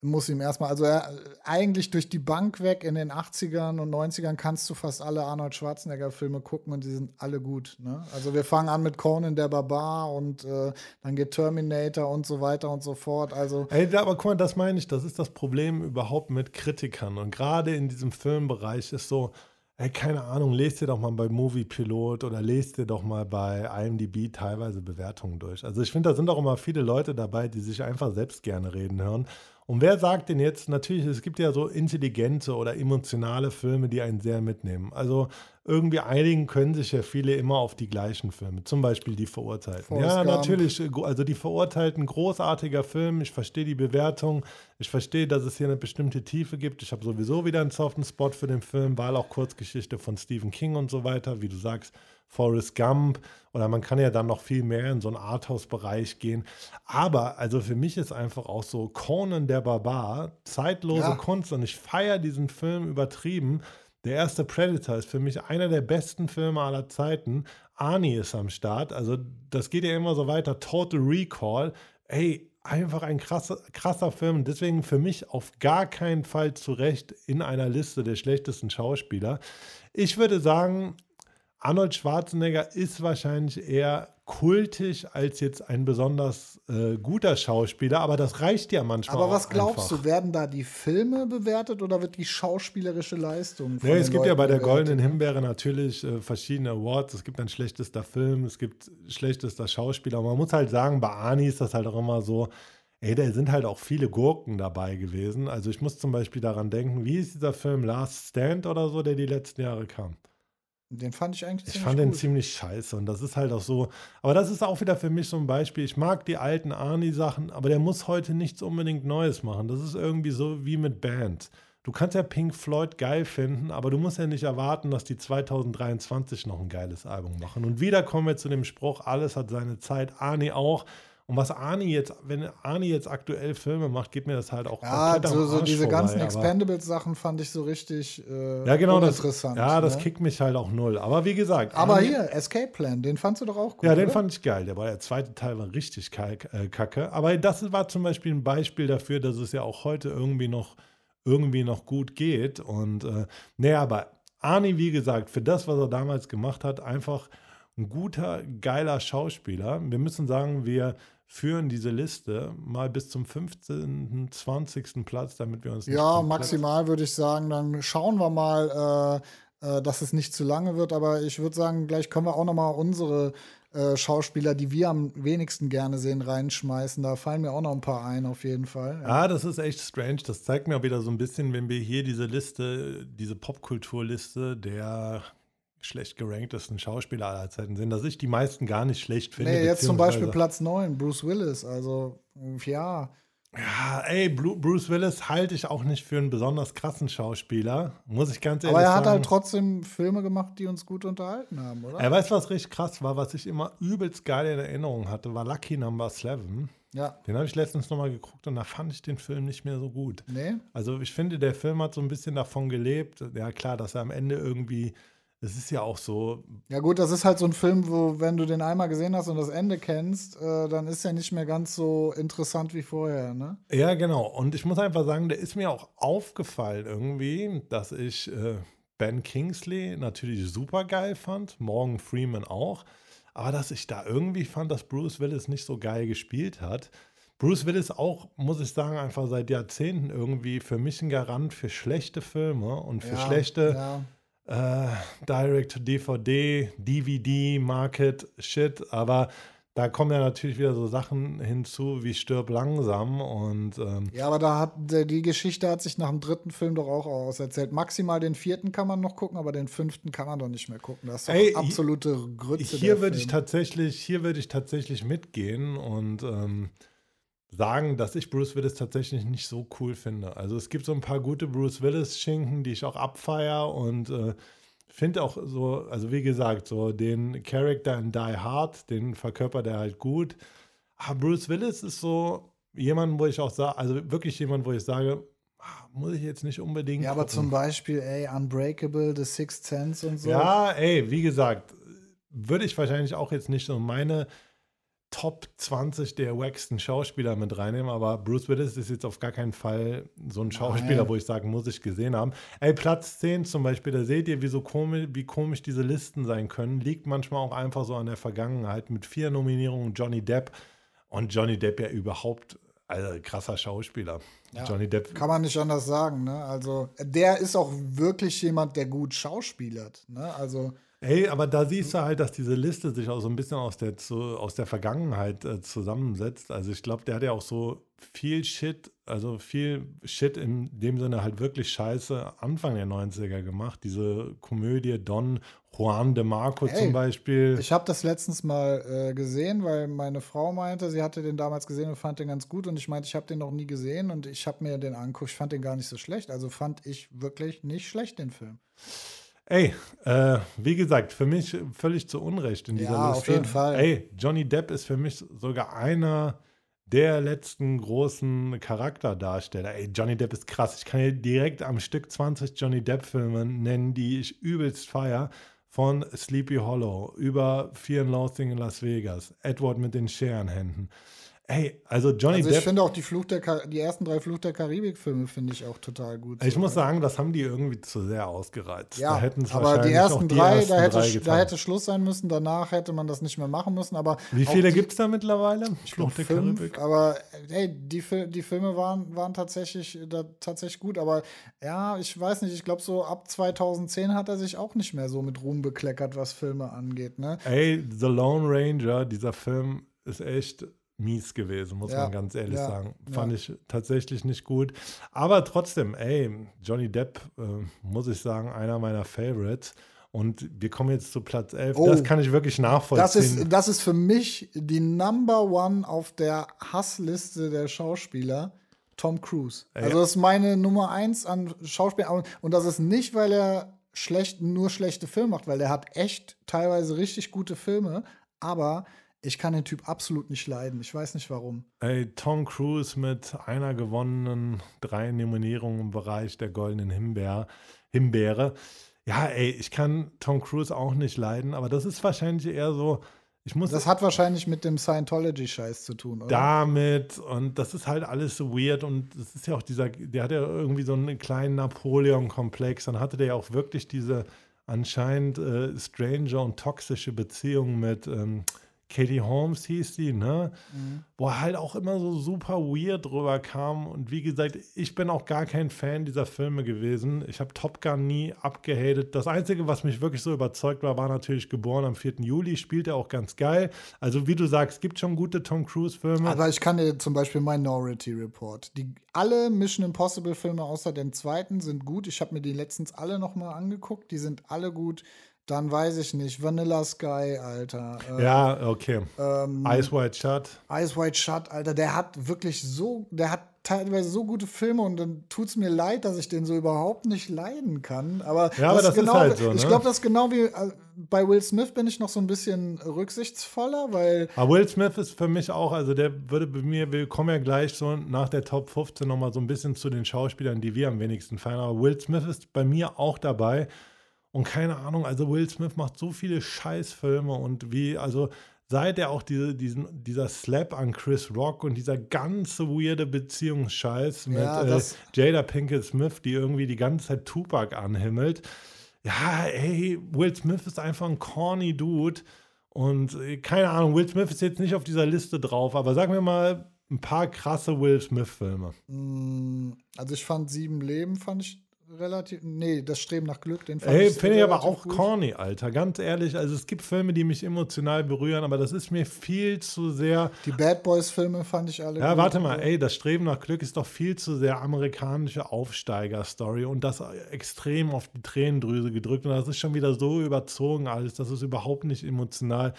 muss ihm erstmal, also er, eigentlich durch die Bank weg in den 80ern und 90ern kannst du fast alle Arnold Schwarzenegger-Filme gucken und die sind alle gut. Ne? Also wir fangen an mit Conan der Barbar und äh, dann geht Terminator und so weiter und so fort. Also Ey, aber guck mal, das meine ich, das ist das Problem überhaupt mit Kritikern. Und gerade in diesem Filmbereich ist so, ey, keine Ahnung, lest dir doch mal bei Movie Pilot oder lest dir doch mal bei IMDb teilweise Bewertungen durch. Also ich finde, da sind auch immer viele Leute dabei, die sich einfach selbst gerne reden hören und wer sagt denn jetzt, natürlich, es gibt ja so intelligente oder emotionale Filme, die einen sehr mitnehmen. Also irgendwie einigen können sich ja viele immer auf die gleichen Filme, zum Beispiel die Verurteilten. Forrest ja, Gump. natürlich, also die Verurteilten, großartiger Film, ich verstehe die Bewertung, ich verstehe, dass es hier eine bestimmte Tiefe gibt. Ich habe sowieso wieder einen soften Spot für den Film, weil auch Kurzgeschichte von Stephen King und so weiter, wie du sagst, Forrest Gump oder man kann ja dann noch viel mehr in so einen Arthouse-Bereich gehen. Aber also für mich ist einfach auch so Conan der Barbar, zeitlose ja. Kunst und ich feiere diesen Film übertrieben. Der erste Predator ist für mich einer der besten Filme aller Zeiten. Arnie ist am Start, also das geht ja immer so weiter. Total Recall, ey, einfach ein krasser, krasser Film. Deswegen für mich auf gar keinen Fall zurecht in einer Liste der schlechtesten Schauspieler. Ich würde sagen, Arnold Schwarzenegger ist wahrscheinlich eher kultisch als jetzt ein besonders äh, guter Schauspieler, aber das reicht ja manchmal. Aber was glaubst einfach. du, werden da die Filme bewertet oder wird die schauspielerische Leistung? Von nee, es gibt Leuten ja bei der bewertet? Goldenen Himbeere natürlich äh, verschiedene Awards. Es gibt ein schlechtester Film, es gibt schlechtester Schauspieler. man muss halt sagen, bei Ani ist das halt auch immer so. Ey, da sind halt auch viele Gurken dabei gewesen. Also ich muss zum Beispiel daran denken, wie ist dieser Film Last Stand oder so, der die letzten Jahre kam? Den fand ich eigentlich ziemlich Ich fand gut. den ziemlich scheiße und das ist halt auch so. Aber das ist auch wieder für mich so ein Beispiel. Ich mag die alten Arnie-Sachen, aber der muss heute nichts unbedingt Neues machen. Das ist irgendwie so wie mit Bands. Du kannst ja Pink Floyd geil finden, aber du musst ja nicht erwarten, dass die 2023 noch ein geiles Album machen. Und wieder kommen wir zu dem Spruch, alles hat seine Zeit, Arnie auch. Und was Arnie jetzt, wenn Arnie jetzt aktuell Filme macht, geht mir das halt auch ja, so, so diese vorbei, ganzen Expendables-Sachen fand ich so richtig äh, ja, genau, interessant. Das, ja, das ne? kickt mich halt auch null. Aber wie gesagt. Aber Arnie, hier, Escape Plan, den fandst du doch auch gut. Ja, den oder? fand ich geil. Der war der zweite Teil war richtig äh, kacke. Aber das war zum Beispiel ein Beispiel dafür, dass es ja auch heute irgendwie noch irgendwie noch gut geht. Und äh, nee, aber Arnie, wie gesagt, für das, was er damals gemacht hat, einfach ein guter, geiler Schauspieler. Wir müssen sagen, wir führen diese Liste mal bis zum 15., 20. Platz, damit wir uns. Ja, maximal würde ich sagen. Dann schauen wir mal, äh, äh, dass es nicht zu lange wird. Aber ich würde sagen, gleich können wir auch noch mal unsere äh, Schauspieler, die wir am wenigsten gerne sehen, reinschmeißen. Da fallen mir auch noch ein paar ein, auf jeden Fall. Ja, ah, das ist echt strange. Das zeigt mir auch wieder so ein bisschen, wenn wir hier diese Liste, diese Popkulturliste der schlecht geranktesten Schauspieler aller Zeiten sind, dass ich die meisten gar nicht schlecht finde. Nee, jetzt zum Beispiel Platz 9, Bruce Willis. Also, ja. Ja, ey, Bruce Willis halte ich auch nicht für einen besonders krassen Schauspieler, muss ich ganz ehrlich sagen. Aber er hat halt trotzdem Filme gemacht, die uns gut unterhalten haben, oder? Er weiß, was richtig krass war, was ich immer übelst geil in Erinnerung hatte, war Lucky Number 7. Ja. Den habe ich letztens nochmal geguckt und da fand ich den Film nicht mehr so gut. Nee? Also ich finde, der Film hat so ein bisschen davon gelebt. Ja klar, dass er am Ende irgendwie, es ist ja auch so, Ja, gut, das ist halt so ein Film, wo, wenn du den einmal gesehen hast und das Ende kennst, äh, dann ist er nicht mehr ganz so interessant wie vorher, ne? ja genau. Und ich muss einfach sagen, der ist mir auch aufgefallen irgendwie, dass ich äh, Ben Kingsley natürlich super geil fand, Morgan Freeman auch, aber dass ich da irgendwie fand, dass Bruce Willis nicht so geil gespielt hat. Bruce Willis auch, muss ich sagen, einfach seit Jahrzehnten irgendwie für mich ein Garant für schlechte Filme und für Ja, schlechte Ja. Äh, Direct-to-DVD, DVD, Market, Shit, aber da kommen ja natürlich wieder so Sachen hinzu wie Stirb langsam und ähm, ja, aber da hat die Geschichte hat sich nach dem dritten Film doch auch auserzählt. Maximal den vierten kann man noch gucken, aber den fünften kann man doch nicht mehr gucken. Das ist doch Ey, absolute Grütze. hier würde ich tatsächlich, hier würde ich tatsächlich mitgehen und ähm, sagen, dass ich Bruce Willis tatsächlich nicht so cool finde. Also es gibt so ein paar gute Bruce Willis-Schinken, die ich auch abfeier und äh, finde auch so, also wie gesagt, so den Charakter in Die Hard, den verkörpert er halt gut. Aber Bruce Willis ist so jemand, wo ich auch sage, also wirklich jemand, wo ich sage, ah, muss ich jetzt nicht unbedingt. Ja, aber gucken. zum Beispiel, ey, Unbreakable, The Sixth Sense und so. Ja, ey, wie gesagt, würde ich wahrscheinlich auch jetzt nicht so meine Top 20 der wacksten Schauspieler mit reinnehmen, aber Bruce Willis ist jetzt auf gar keinen Fall so ein Schauspieler, Nein. wo ich sagen muss, ich gesehen haben. Ey, Platz 10 zum Beispiel, da seht ihr, wie, so komisch, wie komisch diese Listen sein können. Liegt manchmal auch einfach so an der Vergangenheit mit vier Nominierungen Johnny Depp und Johnny Depp ja überhaupt, also krasser Schauspieler. Ja. Johnny Depp Kann man nicht anders sagen, ne? Also, der ist auch wirklich jemand, der gut schauspielert, ne? Also, Ey, aber da siehst du halt, dass diese Liste sich auch so ein bisschen aus der, zu, aus der Vergangenheit äh, zusammensetzt. Also ich glaube, der hat ja auch so viel Shit, also viel Shit in dem Sinne halt wirklich scheiße Anfang der 90er gemacht. Diese Komödie Don Juan de Marco Ey, zum Beispiel. Ich habe das letztens mal äh, gesehen, weil meine Frau meinte, sie hatte den damals gesehen und fand den ganz gut. Und ich meinte, ich habe den noch nie gesehen und ich habe mir den angeguckt. Ich fand den gar nicht so schlecht. Also fand ich wirklich nicht schlecht, den Film. Ey, äh, wie gesagt, für mich völlig zu Unrecht in dieser Ja, Liste. auf jeden Fall. Ey, Johnny Depp ist für mich sogar einer der letzten großen Charakterdarsteller. Ey, Johnny Depp ist krass. Ich kann hier direkt am Stück 20 Johnny Depp-Filme nennen, die ich übelst feier. Von Sleepy Hollow über Fear and Loathing in Las Vegas, Edward mit den Scherenhänden. Ey, also Johnny Also ich Depp. finde auch die Fluch der Kar die ersten drei Fluch der Karibik-Filme finde ich auch total gut. Ich So, muss ne? sagen, das haben die irgendwie zu sehr ausgereizt. Ja, aber die ersten die drei, ersten da, hätte, drei da hätte Schluss sein müssen. Danach hätte man das nicht mehr machen müssen. Aber Wie viele gibt es da mittlerweile? Flucht der fünf, Karibik. aber hey, die, die Filme waren, waren tatsächlich, da, tatsächlich gut, aber ja, ich weiß nicht, ich glaube so ab 2010 hat er sich auch nicht mehr so mit Ruhm bekleckert, was Filme angeht, ne? Ey, The Lone Ranger, dieser Film ist echt mies gewesen, muss Ja, man ganz ehrlich ja, sagen. ja. Fand ich tatsächlich nicht gut. Aber trotzdem, ey, Johnny Depp, äh, muss ich sagen, einer meiner Favorites. Und wir kommen jetzt zu Platz 11. Oh. das kann ich wirklich nachvollziehen. Das ist, das ist für mich die Number One auf der Hassliste der Schauspieler. Tom Cruise. Ja. Also das ist meine Nummer eins an Schauspielern. Und das ist nicht, weil er schlecht, nur schlechte Filme macht, weil der hat echt teilweise richtig gute Filme. Aber ich kann den Typ absolut nicht leiden. Ich weiß nicht warum. Ey, Tom Cruise mit einer gewonnenen, drei Nominierungen im Bereich der goldenen Himbeer, Himbeere. Ja, ey, ich kann Tom Cruise auch nicht leiden, aber das ist wahrscheinlich eher so, ich muss Das hat wahrscheinlich mit dem Scientology-Scheiß zu tun, oder? damit und das ist halt alles so weird und das ist ja auch dieser, der hat ja irgendwie so einen kleinen Napoleon-Komplex, dann hatte der ja auch wirklich diese anscheinend äh, stranger und toxische Beziehung mit ähm, Katie Holmes hieß die, ne? Wo er halt auch immer so super weird drüber kam. Und wie gesagt, ich bin auch gar kein Fan dieser Filme gewesen. Ich habe Top Gun nie abgehatet. Das Einzige, was mich wirklich so überzeugt war, war natürlich geboren am 4. Juli. Spielt er auch ganz geil. Also, wie du sagst, gibt schon gute Tom Cruise-Filme. Aber ich kann dir zum Beispiel Minority Report. Die, alle Mission Impossible Filme außer dem zweiten sind gut. Ich habe mir die letztens alle noch mal angeguckt. Die sind alle gut. Dann weiß ich nicht. Vanilla Sky, Alter. Ähm, ja, okay. Ähm, Ice White Shut. Ice White Shut, Alter. Der hat wirklich so, der hat teilweise so gute Filme und dann tut es mir leid, dass ich den so überhaupt nicht leiden kann. Aber ja, aber das, ist, genau, ist halt so. Ne? Ich glaube, das ist genau wie äh, bei Will Smith bin ich noch so ein bisschen rücksichtsvoller, weil. Aber Will Smith ist für mich auch, also der würde bei mir, wir kommen ja gleich so nach der Top 15 nochmal so ein bisschen zu den Schauspielern, die wir am wenigsten feiern. Aber Will Smith ist bei mir auch dabei. Und keine Ahnung, also Will Smith macht so viele Scheißfilme und wie, also seit er auch diese, diesen, dieser Slap an Chris Rock und dieser ganze weirde Beziehungsscheiß mit ja, äh, Jada Pinkett Smith, die irgendwie die ganze Zeit Tupac anhimmelt. Ja, ey, Will Smith ist einfach ein corny Dude. Und äh, keine Ahnung, Will Smith ist jetzt nicht auf dieser Liste drauf, aber sagen wir mal ein paar krasse Will Smith-Filme. Mm, also ich fand Sieben Leben, fand ich relativ. Nee, das Streben nach Glück, den fand Ey, finde ich aber auch gut. corny, Alter. Ganz ehrlich, also es gibt Filme, die mich emotional berühren, aber das ist mir viel zu sehr. Die Bad Boys-Filme fand ich alle. Ja, gut. warte mal, ey, das Streben nach Glück ist doch viel zu sehr amerikanische Aufsteiger-Story und das extrem auf die Tränendrüse gedrückt und das ist schon wieder so überzogen alles, das ist überhaupt nicht emotional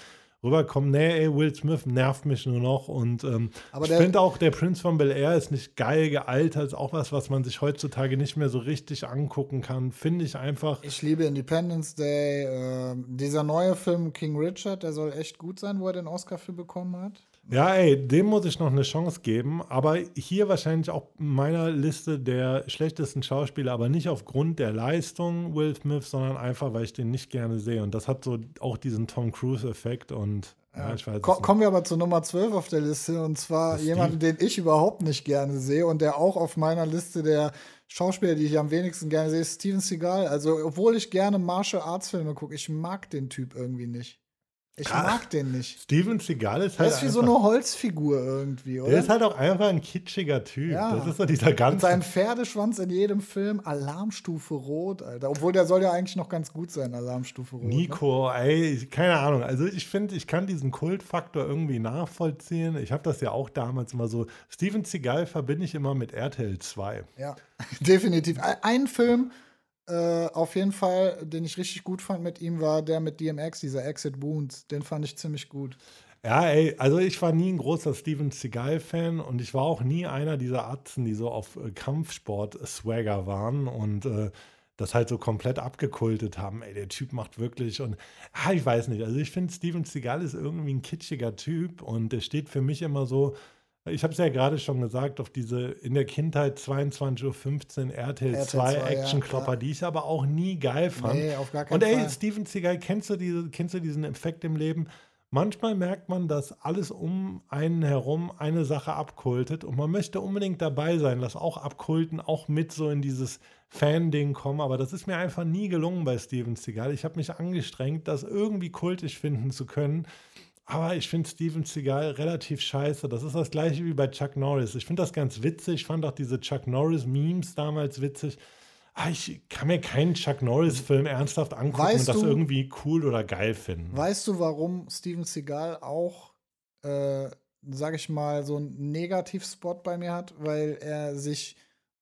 rüberkommen, nee, ey, Will Smith nervt mich nur noch. Und ähm, ich finde auch, der Prince von Bel Air ist nicht geil gealtert, ist auch was, was man sich heutzutage nicht mehr so richtig angucken kann. Finde ich einfach. Ich liebe Independence Day. Äh, dieser neue Film King Richard, der soll echt gut sein, wo er den Oscar für bekommen hat. Ja, ey, dem muss ich noch eine Chance geben. Aber hier wahrscheinlich auch meiner Liste der schlechtesten Schauspieler, aber nicht aufgrund der Leistung Will Smith, sondern einfach, weil ich den nicht gerne sehe. Und das hat so auch diesen Tom Cruise-Effekt und ja, ich weiß Ko kommen wir aber zu Nummer 12 auf der Liste und zwar jemanden, den ich überhaupt nicht gerne sehe und der auch auf meiner Liste der Schauspieler, die ich am wenigsten gerne sehe, ist Steven Seagal. Also, obwohl ich gerne Martial Arts Filme gucke, ich mag den Typ irgendwie nicht. Ich Ach, mag den nicht. Steven Seagal ist halt. Der ist wie so eine Holzfigur irgendwie, oder? Der ist halt auch einfach ein kitschiger Typ. Ja. Das ist so dieser ganze. Mit seinem Pferdeschwanz in jedem Film, Alarmstufe Rot, Alter. Obwohl der soll ja eigentlich noch ganz gut sein, Alarmstufe Rot. Ne? Nico, ne? ey, keine Ahnung. Also ich finde, ich kann diesen Kultfaktor irgendwie nachvollziehen. Ich habe das ja auch damals immer so. Steven Seagal verbinde ich immer mit RTL 2. Ja, (laughs) definitiv. Ein Film äh, auf jeden Fall, den ich richtig gut fand mit ihm, war der mit DMX, dieser Exit Wounds. Den fand ich ziemlich gut. Ja, ey, also ich war nie ein großer Steven Seagal-Fan und ich war auch nie einer dieser Atzen, die so auf äh, Kampfsport-Swagger waren und äh, das halt so komplett abgekultet haben. Ey, der Typ macht wirklich und ah, ich weiß nicht. Also ich finde, Steven Seagal ist irgendwie ein kitschiger Typ und der steht für mich immer so ich habe es ja gerade schon gesagt, auf diese in der Kindheit 22.15 Uhr RTL, RTL 2 Action-Klopper, ja, die ich aber auch nie geil fand. Nee, auf gar keinen Und ey, Fall. Steven Seagal, kennst du, diese, kennst du diesen Effekt im Leben? Manchmal merkt man, dass alles um einen herum eine Sache abkultet und man möchte unbedingt dabei sein, dass auch Abkulten auch mit so in dieses Fan-Ding kommen, aber das ist mir einfach nie gelungen bei Steven Seagal. Ich habe mich angestrengt, das irgendwie kultisch finden zu können. Aber ich finde Steven Seagal relativ scheiße. Das ist das gleiche wie bei Chuck Norris. Ich finde das ganz witzig. Ich fand auch diese Chuck Norris-Memes damals witzig. Aber ich kann mir keinen Chuck Norris-Film ernsthaft angucken weißt und das du, irgendwie cool oder geil finden. Weißt du, warum Steven Seagal auch, äh, sag ich mal, so einen Negativspot bei mir hat? Weil er sich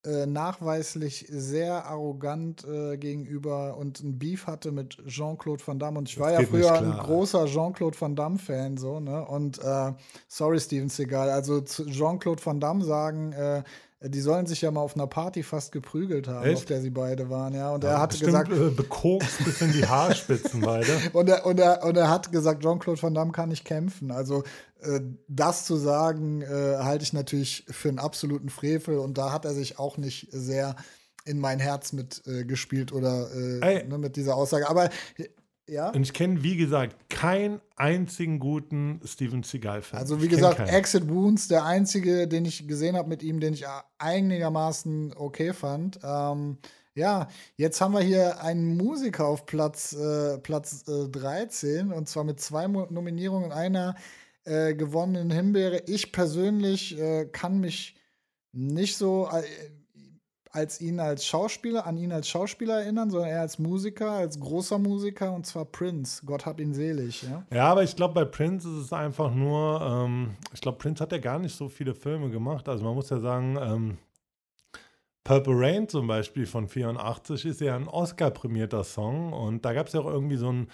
äh, nachweislich sehr arrogant äh, gegenüber und ein Beef hatte mit Jean-Claude Van Damme. Und ich war ja früher ein großer Jean-Claude Van Damme-Fan, so, ne? Und äh, sorry, Steven Seagal, also Jean-Claude Van Damme sagen, äh, die sollen sich ja mal auf einer Party fast geprügelt haben, Echt? auf der sie beide waren, ja. Und ja, er hat gesagt. Äh, bekokst bis in die Haarspitzen beide. (laughs) und, er, und, er, und er hat gesagt, Jean-Claude Van Damme kann nicht kämpfen. Also äh, das zu sagen, äh, halte ich natürlich für einen absoluten Frevel. Und da hat er sich auch nicht sehr in mein Herz mitgespielt äh, oder äh, ne, mit dieser Aussage. Aber ja. Und ich kenne, wie gesagt, keinen einzigen guten Steven Seagal-Fan. Also, wie gesagt, keinen. Exit Wounds, der einzige, den ich gesehen habe mit ihm, den ich einigermaßen okay fand. Ähm, ja, jetzt haben wir hier einen Musiker auf Platz, äh, Platz äh, 13 und zwar mit zwei Nominierungen und einer äh, gewonnenen Himbeere. Ich persönlich äh, kann mich nicht so äh, als ihn als Schauspieler, an ihn als Schauspieler erinnern, sondern eher als Musiker, als großer Musiker und zwar Prince. Gott hab ihn selig. Ja, ja aber ich glaube, bei Prince ist es einfach nur, ähm, ich glaube, Prince hat ja gar nicht so viele Filme gemacht. Also man muss ja sagen, ähm, Purple Rain zum Beispiel von 84 ist ja ein Oscar-prämierter Song und da gab es ja auch irgendwie so einen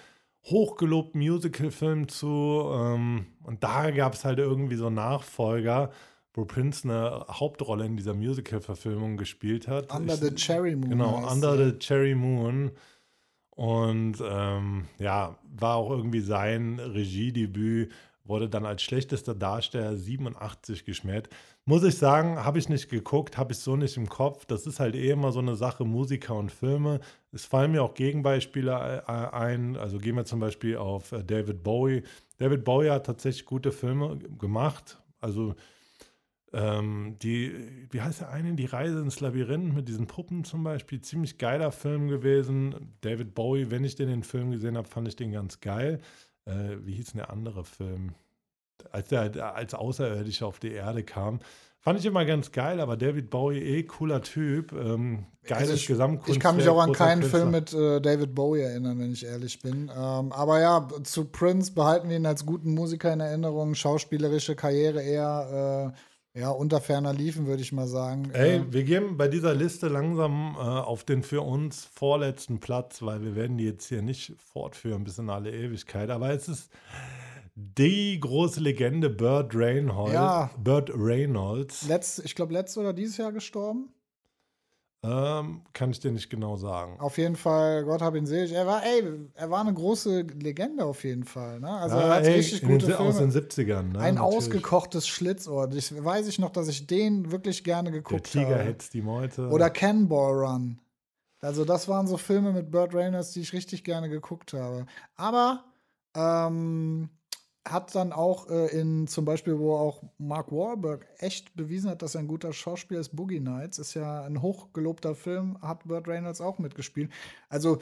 hochgelobten Musical-Film zu ähm, und da gab es halt irgendwie so Nachfolger, wo Prince eine Hauptrolle in dieser Musical-Verfilmung gespielt hat. Under ich, the Cherry Moon. Genau, Under the Cherry Moon. Und ähm, ja, war auch irgendwie sein Regiedebüt, wurde dann als schlechtester Darsteller 87 geschmäht. Muss ich sagen, habe ich nicht geguckt, habe ich so nicht im Kopf. Das ist halt eh immer so eine Sache, Musiker und Filme. Es fallen mir auch Gegenbeispiele äh, ein. Also gehen wir zum Beispiel auf äh, David Bowie. David Bowie hat tatsächlich gute Filme gemacht. Also ähm, die, wie heißt der eine? Die Reise ins Labyrinth mit diesen Puppen zum Beispiel. Ziemlich geiler Film gewesen. David Bowie, wenn ich den, den Film gesehen habe, fand ich den ganz geil. Äh, wie hieß denn der andere Film? als er als Außerirdischer auf die Erde kam. Fand ich immer ganz geil, aber David Bowie, eh cooler Typ. Ähm, geiles also Gesamtkunstwerk. Ich kann mich auch an keinen Künstler. Film mit äh, David Bowie erinnern, wenn ich ehrlich bin. Ähm, aber ja, zu Prince behalten wir ihn als guten Musiker in Erinnerung. Schauspielerische Karriere eher äh, ja, unter ferner liefen, würde ich mal sagen. Ey, ähm, wir gehen bei dieser Liste langsam äh, auf den für uns vorletzten Platz, weil wir werden die jetzt hier nicht fortführen bis in alle Ewigkeit. Aber es ist die große Legende Burt Reynolds. Ja. Burt Reynolds. Letzt, ich glaube, letztes oder dieses Jahr gestorben. Ähm, kann ich dir nicht genau sagen. Auf jeden Fall, Gott hab ihn selig. Er war, ey, er war eine große Legende auf jeden Fall. Ne? Also ja, er hat ey, richtig gute den, Filme. Aus den 70ern. Ne? Ein Natürlich. ausgekochtes Schlitzohr. Ich weiß ich noch, dass ich den wirklich gerne geguckt habe. Der Tiger habe. hetzt die Meute. Oder Cannonball Run. Also das waren so Filme mit Burt Reynolds, die ich richtig gerne geguckt habe. Aber ähm, hat dann auch äh, in zum Beispiel, wo auch Mark Wahlberg echt bewiesen hat, dass er ein guter Schauspieler ist, Boogie Nights, ist ja ein hochgelobter Film, hat Burt Reynolds auch mitgespielt. Also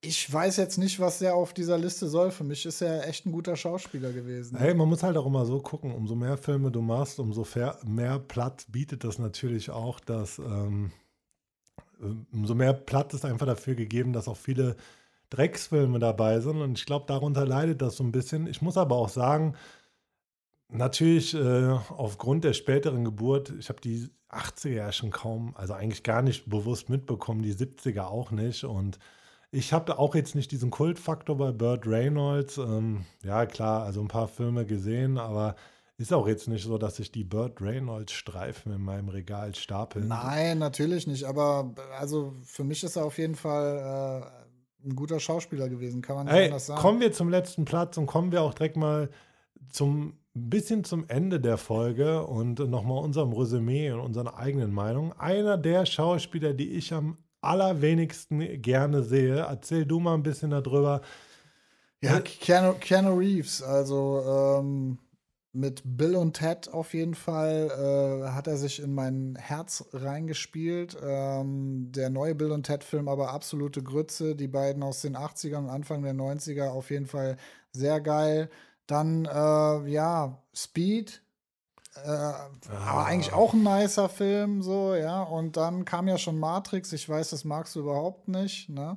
ich weiß jetzt nicht, was der auf dieser Liste soll. Für mich ist er echt ein guter Schauspieler gewesen. Hey, man muss halt auch immer so gucken, umso mehr Filme du machst, umso mehr Platz bietet das natürlich auch, dass ähm, umso mehr Platz ist einfach dafür gegeben, dass auch viele Drecksfilme dabei sind. Und ich glaube, darunter leidet das so ein bisschen. Ich muss aber auch sagen, natürlich äh, aufgrund der späteren Geburt, ich habe die 80er ja schon kaum, also eigentlich gar nicht bewusst mitbekommen, die 70er auch nicht. Und ich habe auch jetzt nicht diesen Kultfaktor bei Burt Reynolds. Ähm, ja, klar, also ein paar Filme gesehen, aber ist auch jetzt nicht so, dass ich die Burt Reynolds Streifen in meinem Regal stapel. Nein, natürlich nicht. Aber also für mich ist er auf jeden Fall äh, ein guter Schauspieler gewesen, kann man nicht Ey, anders sagen. Kommen wir zum letzten Platz und kommen wir auch direkt mal zum bisschen zum Ende der Folge und nochmal unserem Resümee und unserer eigenen Meinung. Einer der Schauspieler, die ich am allerwenigsten gerne sehe, erzähl du mal ein bisschen darüber. Ja, Keanu, Keanu Reeves, also ähm, mit Bill und Ted auf jeden Fall äh, hat er sich in mein Herz reingespielt. Ähm, der neue Bill und Ted-Film aber absolute Grütze. Die beiden aus den 80ern und Anfang der 90er auf jeden Fall sehr geil. Dann, äh, ja, Speed. Äh, ah. Aber eigentlich auch ein nicer Film, so, ja. Und dann kam ja schon Matrix. Ich weiß, das magst du überhaupt nicht, ne?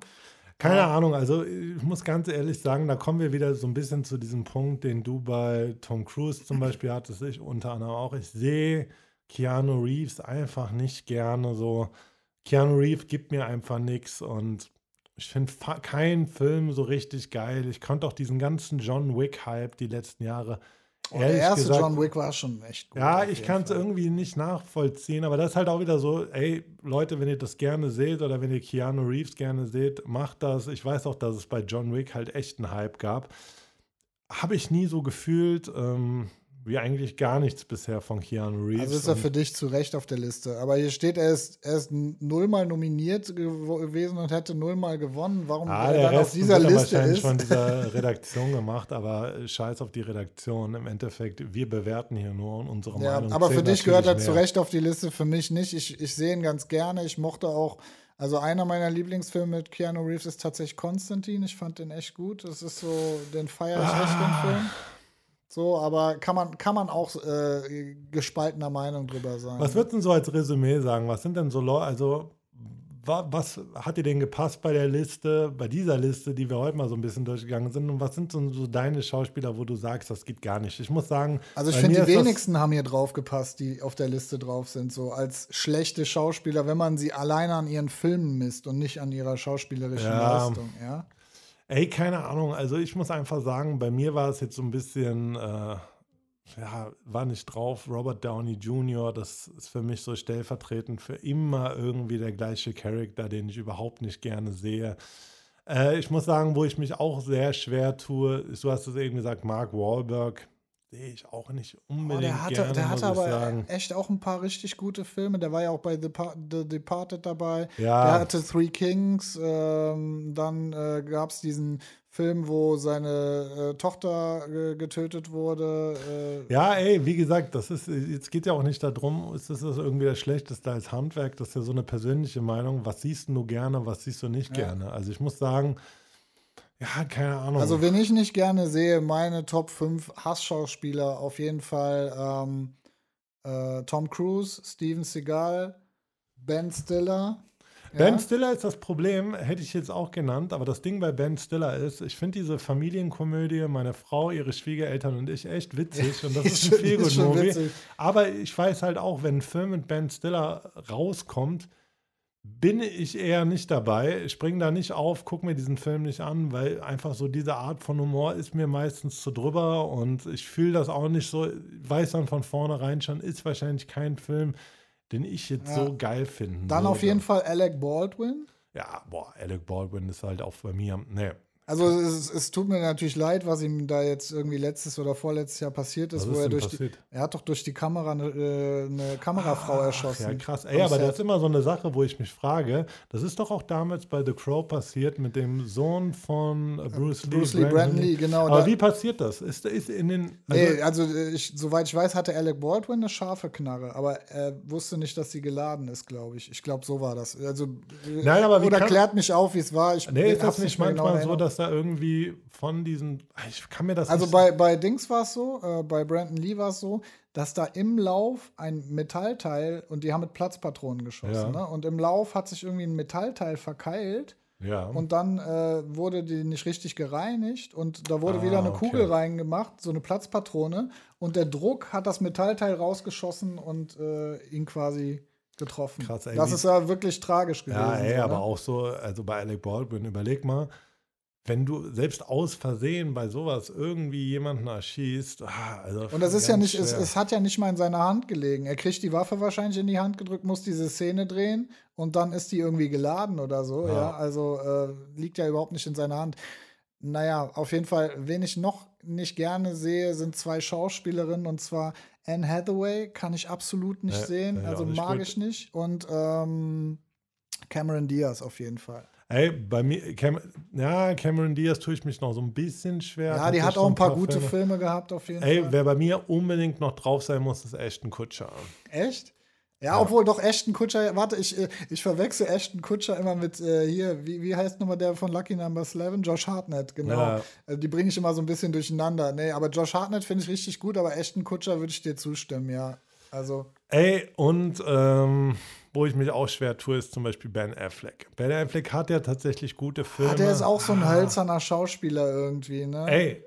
Keine ja. Ahnung, also ich muss ganz ehrlich sagen, da kommen wir wieder so ein bisschen zu diesem Punkt, den du bei Tom Cruise zum Beispiel hattest, ich unter anderem auch. Ich sehe Keanu Reeves einfach nicht gerne so. Keanu Reeves gibt mir einfach nichts und ich finde keinen Film so richtig geil. Ich konnte auch diesen ganzen John Wick-Hype die letzten Jahre Oh, der erste gesagt, John Wick war schon echt gut. Ja, ich kann es irgendwie nicht nachvollziehen, aber das ist halt auch wieder so, ey, Leute, wenn ihr das gerne seht oder wenn ihr Keanu Reeves gerne seht, macht das. Ich weiß auch, dass es bei John Wick halt echt einen Hype gab. Habe ich nie so gefühlt. Ähm, wie eigentlich gar nichts bisher von Keanu Reeves. Also ist er für dich zu Recht auf der Liste. Aber hier steht, er ist, er ist nullmal nominiert gewesen und hätte nullmal gewonnen. Warum ah, er dann Rest auf dieser Liste wahrscheinlich ist? von dieser (laughs) Redaktion gemacht, aber scheiß auf die Redaktion. Im Endeffekt, wir bewerten hier nur unsere ja, Meinung. Aber für dich gehört er zu Recht auf die Liste, für mich nicht. Ich, ich sehe ihn ganz gerne. Ich mochte auch also einer meiner Lieblingsfilme mit Keanu Reeves ist tatsächlich Konstantin. Ich fand den echt gut. Das ist so, den feiere ich ah. echt, den Film. So, aber kann man, kann man auch äh, gespaltener Meinung drüber sein. Was würdest du so als Resümee sagen? Was sind denn so Leute, also wa- was hat dir denn gepasst bei der Liste, bei dieser Liste, die wir heute mal so ein bisschen durchgegangen sind? Und was sind so, so deine Schauspieler, wo du sagst, das geht gar nicht? Ich muss sagen, Also ich finde, die wenigsten haben hier drauf gepasst, die auf der Liste drauf sind, so als schlechte Schauspieler, wenn man sie alleine an ihren Filmen misst und nicht an ihrer schauspielerischen Ja. Leistung, ja. Ey, keine Ahnung. Also ich muss einfach sagen, bei mir war es jetzt so ein bisschen, äh, ja, war nicht drauf. Robert Downey Jr., das ist für mich so stellvertretend für immer irgendwie der gleiche Charakter, den ich überhaupt nicht gerne sehe. Äh, ich muss sagen, wo ich mich auch sehr schwer tue, du hast es eben gesagt, Mark Wahlberg. Sehe ich auch nicht Oh, unbedingt der hatte, gerne, der muss hatte ich aber sagen. echt auch ein paar richtig gute Filme. Der war ja auch bei The, Pa- The Departed dabei. Ja. Der hatte Three Kings. Ähm, dann äh, gab es diesen Film, wo seine äh, Tochter äh, getötet wurde. Äh, Ja, ey, wie gesagt, das ist, jetzt geht ja auch nicht darum, ist das irgendwie das Schlechteste als Handwerk, das ist ja so eine persönliche Meinung. Was siehst du gerne, was siehst du nicht Ja. gerne? Also ich muss sagen, ja, keine Ahnung. Also, wen ich nicht gerne sehe, meine Top 5 Hassschauspieler auf jeden Fall ähm, äh, Tom Cruise, Steven Seagal, Ben Stiller. Ben ja. Stiller ist das Problem, hätte ich jetzt auch genannt, aber das Ding bei Ben Stiller ist, ich finde diese Familienkomödie, meine Frau, ihre Schwiegereltern und ich echt witzig und das (laughs) ist ein Ist viel schon Movie. witzig. Aber ich weiß halt auch, wenn ein Film mit Ben Stiller rauskommt, bin ich eher nicht dabei. Ich springe da nicht auf, gucke mir diesen Film nicht an, weil einfach so diese Art von Humor ist mir meistens zu drüber und ich fühle das auch nicht so. Weiß dann von vornherein schon, ist wahrscheinlich kein Film, den ich jetzt Ja. so geil finde. Dann so, auf jeden Fall Alec Baldwin. Ja, boah, Alec Baldwin ist halt auch bei mir. Nee. Also es, es tut mir natürlich leid, was ihm da jetzt irgendwie letztes oder vorletztes Jahr passiert ist, Was wo ist er durch die, passiert? er hat doch durch die Kamera eine, äh, eine Kamerafrau erschossen. Ja, krass. Ey, aber das ist immer so eine Sache, wo ich mich frage, das ist doch auch damals bei The Crow passiert mit dem Sohn von äh, Bruce Lee. Bruce Lee, Brandon genau. Aber wie passiert das? Ist, ist in den. Also, nee, also äh, ich, soweit ich weiß, hatte Alec Baldwin eine scharfe Knarre, aber er wusste nicht, dass sie geladen ist, glaube ich. Ich glaube, so war das. Also, äh, Nein, aber oder klärt mich auf, wie es war. Ich nee, ist das nicht genau manchmal in so, dass da irgendwie von diesen. Ich kann mir das Also bei, bei Dings war es so, äh, bei Brandon Lee war es so, dass da im Lauf ein Metallteil, und die haben mit Platzpatronen geschossen, Ja. ne? und im Lauf hat sich irgendwie ein Metallteil verkeilt ja. und dann äh, wurde die nicht richtig gereinigt und da wurde Ah, wieder eine okay. Kugel reingemacht, so eine Platzpatrone, und der Druck hat das Metallteil rausgeschossen und äh, ihn quasi getroffen. Krass, ey, das ist ja wirklich tragisch gewesen. Ja, ey, so, aber ne? auch so, also bei Alec Baldwin, überleg mal, wenn du selbst aus Versehen bei sowas irgendwie jemanden erschießt, ah, also Und das ist ja nicht, es, es hat ja nicht mal in seiner Hand gelegen. Er kriegt die Waffe wahrscheinlich in die Hand gedrückt, muss diese Szene drehen und dann ist die irgendwie geladen oder so. Ja, Ja. also äh, liegt ja überhaupt nicht in seiner Hand. Naja, auf jeden Fall, wen ich noch nicht gerne sehe, sind zwei Schauspielerinnen und zwar Anne Hathaway kann ich absolut nicht Nee, sehen, also nicht mag gut. ich nicht und ähm, Cameron Diaz auf jeden Fall. Ey, bei mir, Cam ja, Cameron Diaz tue ich mich noch so ein bisschen schwer. Ja, die hat auch ein paar gute Filme. Filme gehabt auf jeden Ey, Fall. wer bei mir unbedingt noch drauf sein muss, ist Ashton Kutscher. Echt? Ja, Ja. obwohl doch Ashton Kutscher, warte, ich, äh, ich verwechsel Ashton Kutscher immer mit äh, hier, wie, wie heißt nochmal der von Lucky Number 11? Josh Hartnett, genau. Ja. Äh, die bringe ich immer so ein bisschen durcheinander. Nee, aber Josh Hartnett finde ich richtig gut, aber Ashton Kutscher würde ich dir zustimmen, ja. Also, Ey, und ähm, wo ich mich auch schwer tue, ist zum Beispiel Ben Affleck. Ben Affleck hat ja tatsächlich gute Filme. ah, der ist auch so ein Ah. hölzerner Schauspieler irgendwie, ne? Ey,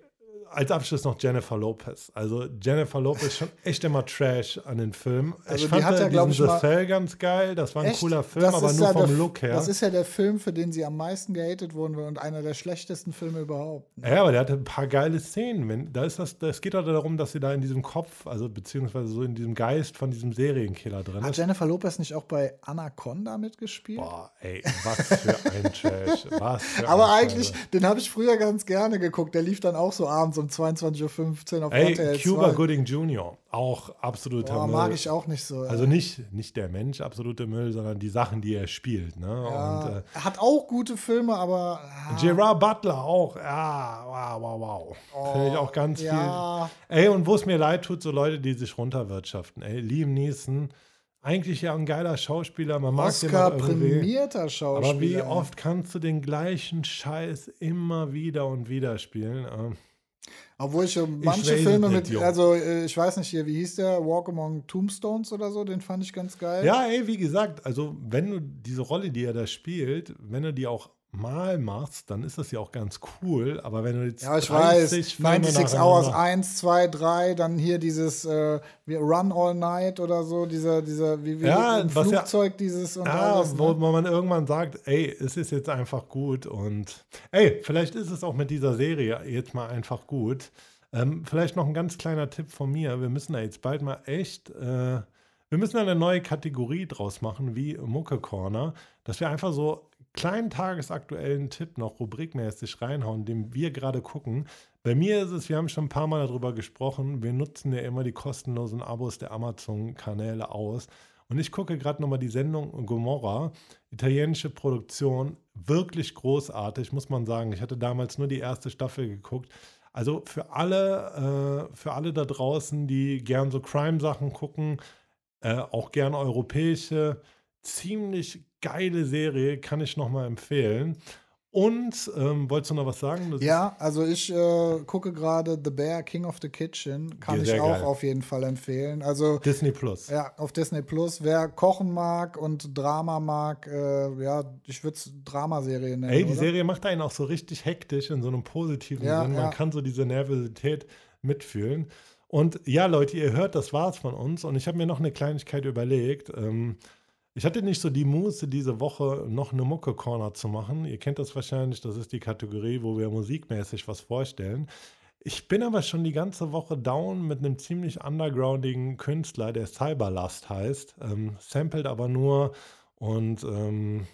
als Abschluss noch Jennifer Lopez. Also Jennifer Lopez ist schon (laughs) echt immer Trash an den Filmen. Also ich fand hat ja, diesen The Cell ganz geil. Das war ein Echt? cooler Film, Das aber nur ja vom der, Look her. Das ist ja der Film, für den sie am meisten gehatet wurden und einer der schlechtesten Filme überhaupt. Ne? Ja, aber der hatte ein paar geile Szenen. Wenn, da ist das, das geht doch darum, dass sie da in diesem Kopf, also beziehungsweise so in diesem Geist von diesem Serienkiller drin Hat ist. Jennifer Lopez nicht auch bei Anaconda mitgespielt? Boah, ey, was für ein Trash. Was für (laughs) Aber ein eigentlich, Scheiße. den habe ich früher ganz gerne geguckt. Der lief dann auch so abends um 22.15 Uhr auf Ey, RTL Cuba 2. Gooding Jr., auch absoluter Boah, Müll. mag ich auch nicht so. Also nicht, nicht der Mensch, absolute Müll, sondern die Sachen, die er spielt. Ne? ja, Und äh, er hat auch gute Filme, aber ah, Gerard Butler auch. Ja, wow, wow, wow. Finde ich auch ganz Oh, ja, viel. Ey, und wo es mir leid tut, so Leute, die sich runterwirtschaften. Ey, Liam Neeson, eigentlich ja ein geiler Schauspieler, man mag den Oscar auch irgendwie. prämierter Schauspieler. Aber wie oft kannst du den gleichen Scheiß immer wieder und wieder spielen? Obwohl ich schon manche weiß Filme mit, Junge. also äh, ich weiß nicht hier, wie hieß der? Walk Among Tombstones oder so, den fand ich ganz geil. Ja, ey, wie gesagt, also wenn du diese Rolle, die er da spielt, wenn du die auch mal machst, dann ist das ja auch ganz cool. Aber wenn du jetzt Ja, ich weiß. 30 Filme 96 Hours nacheinander- 1, 2, 3, dann hier dieses äh, Run All Night oder so, dieser, dieser wie, wie Ja, im was ja- Flugzeug dieses und Ja, alles. wo, Ne? wo man irgendwann sagt, ey, es ist jetzt einfach gut und ey, vielleicht ist es auch mit dieser Serie jetzt mal einfach gut. Ähm, vielleicht noch ein ganz kleiner Tipp von mir. Wir müssen da jetzt bald mal echt, äh, wir müssen eine neue Kategorie draus machen, wie Mucke Corner, dass wir einfach so kleinen tagesaktuellen Tipp noch rubrikmäßig reinhauen, den wir gerade gucken. Bei mir ist es, wir haben schon ein paar Mal darüber gesprochen, wir nutzen ja immer die kostenlosen Abos der Amazon-Kanäle aus. Und ich gucke gerade nochmal die Sendung Gomorra, italienische Produktion, wirklich großartig, muss man sagen. Ich hatte damals nur die erste Staffel geguckt. Also für alle, äh, für alle da draußen, die gern so Crime-Sachen gucken, äh, auch gern europäische, ziemlich geile Serie, kann ich nochmal empfehlen. Und ähm, wolltest du noch was sagen? Das Ja, also ich äh, gucke gerade The Bear, King of the Kitchen. Kann Ja, ich auch geil. auf jeden Fall empfehlen. Also Disney Plus. ja, auf Disney Plus. Wer kochen mag und Drama mag, äh, ja, ich würde es Dramaserie nennen. Ey, die oder? Serie macht einen auch so richtig hektisch in so einem positiven Ja, Sinn. Man ja. kann so diese Nervosität mitfühlen. Und ja, Leute, ihr hört, das war's von uns. Und ich habe mir noch eine Kleinigkeit überlegt. Ähm, ich hatte nicht so die Muße, diese Woche noch eine Mucke-Corner zu machen. Ihr kennt das wahrscheinlich, das ist die Kategorie, wo wir musikmäßig was vorstellen. Ich bin aber schon die ganze Woche down mit einem ziemlich undergroundigen Künstler, der Cyberlust heißt. Ähm, samplet aber nur und ähm,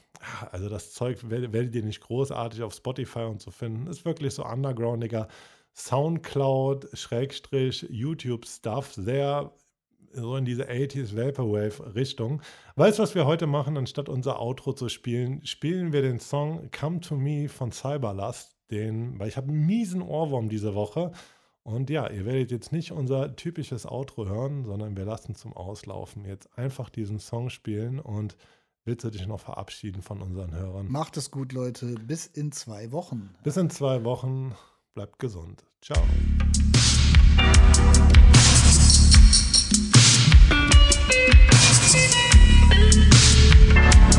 also das Zeug wer- werdet ihr nicht großartig auf Spotify und so finden. Ist wirklich so undergroundiger Soundcloud, Schrägstrich, YouTube-Stuff, sehr so in diese 80s Vaporwave-Richtung. Weißt du, was wir heute machen? Anstatt unser Outro zu spielen, spielen wir den Song Come to Me von Cyberlust. Den, weil ich habe einen miesen Ohrwurm diese Woche. Und ja, ihr werdet jetzt nicht unser typisches Outro hören, sondern wir lassen zum Auslaufen jetzt einfach diesen Song spielen und willst du dich noch verabschieden von unseren Hörern? Macht es gut, Leute. Bis in zwei Wochen. Bis in zwei Wochen. Bleibt gesund. Ciao. Thank you.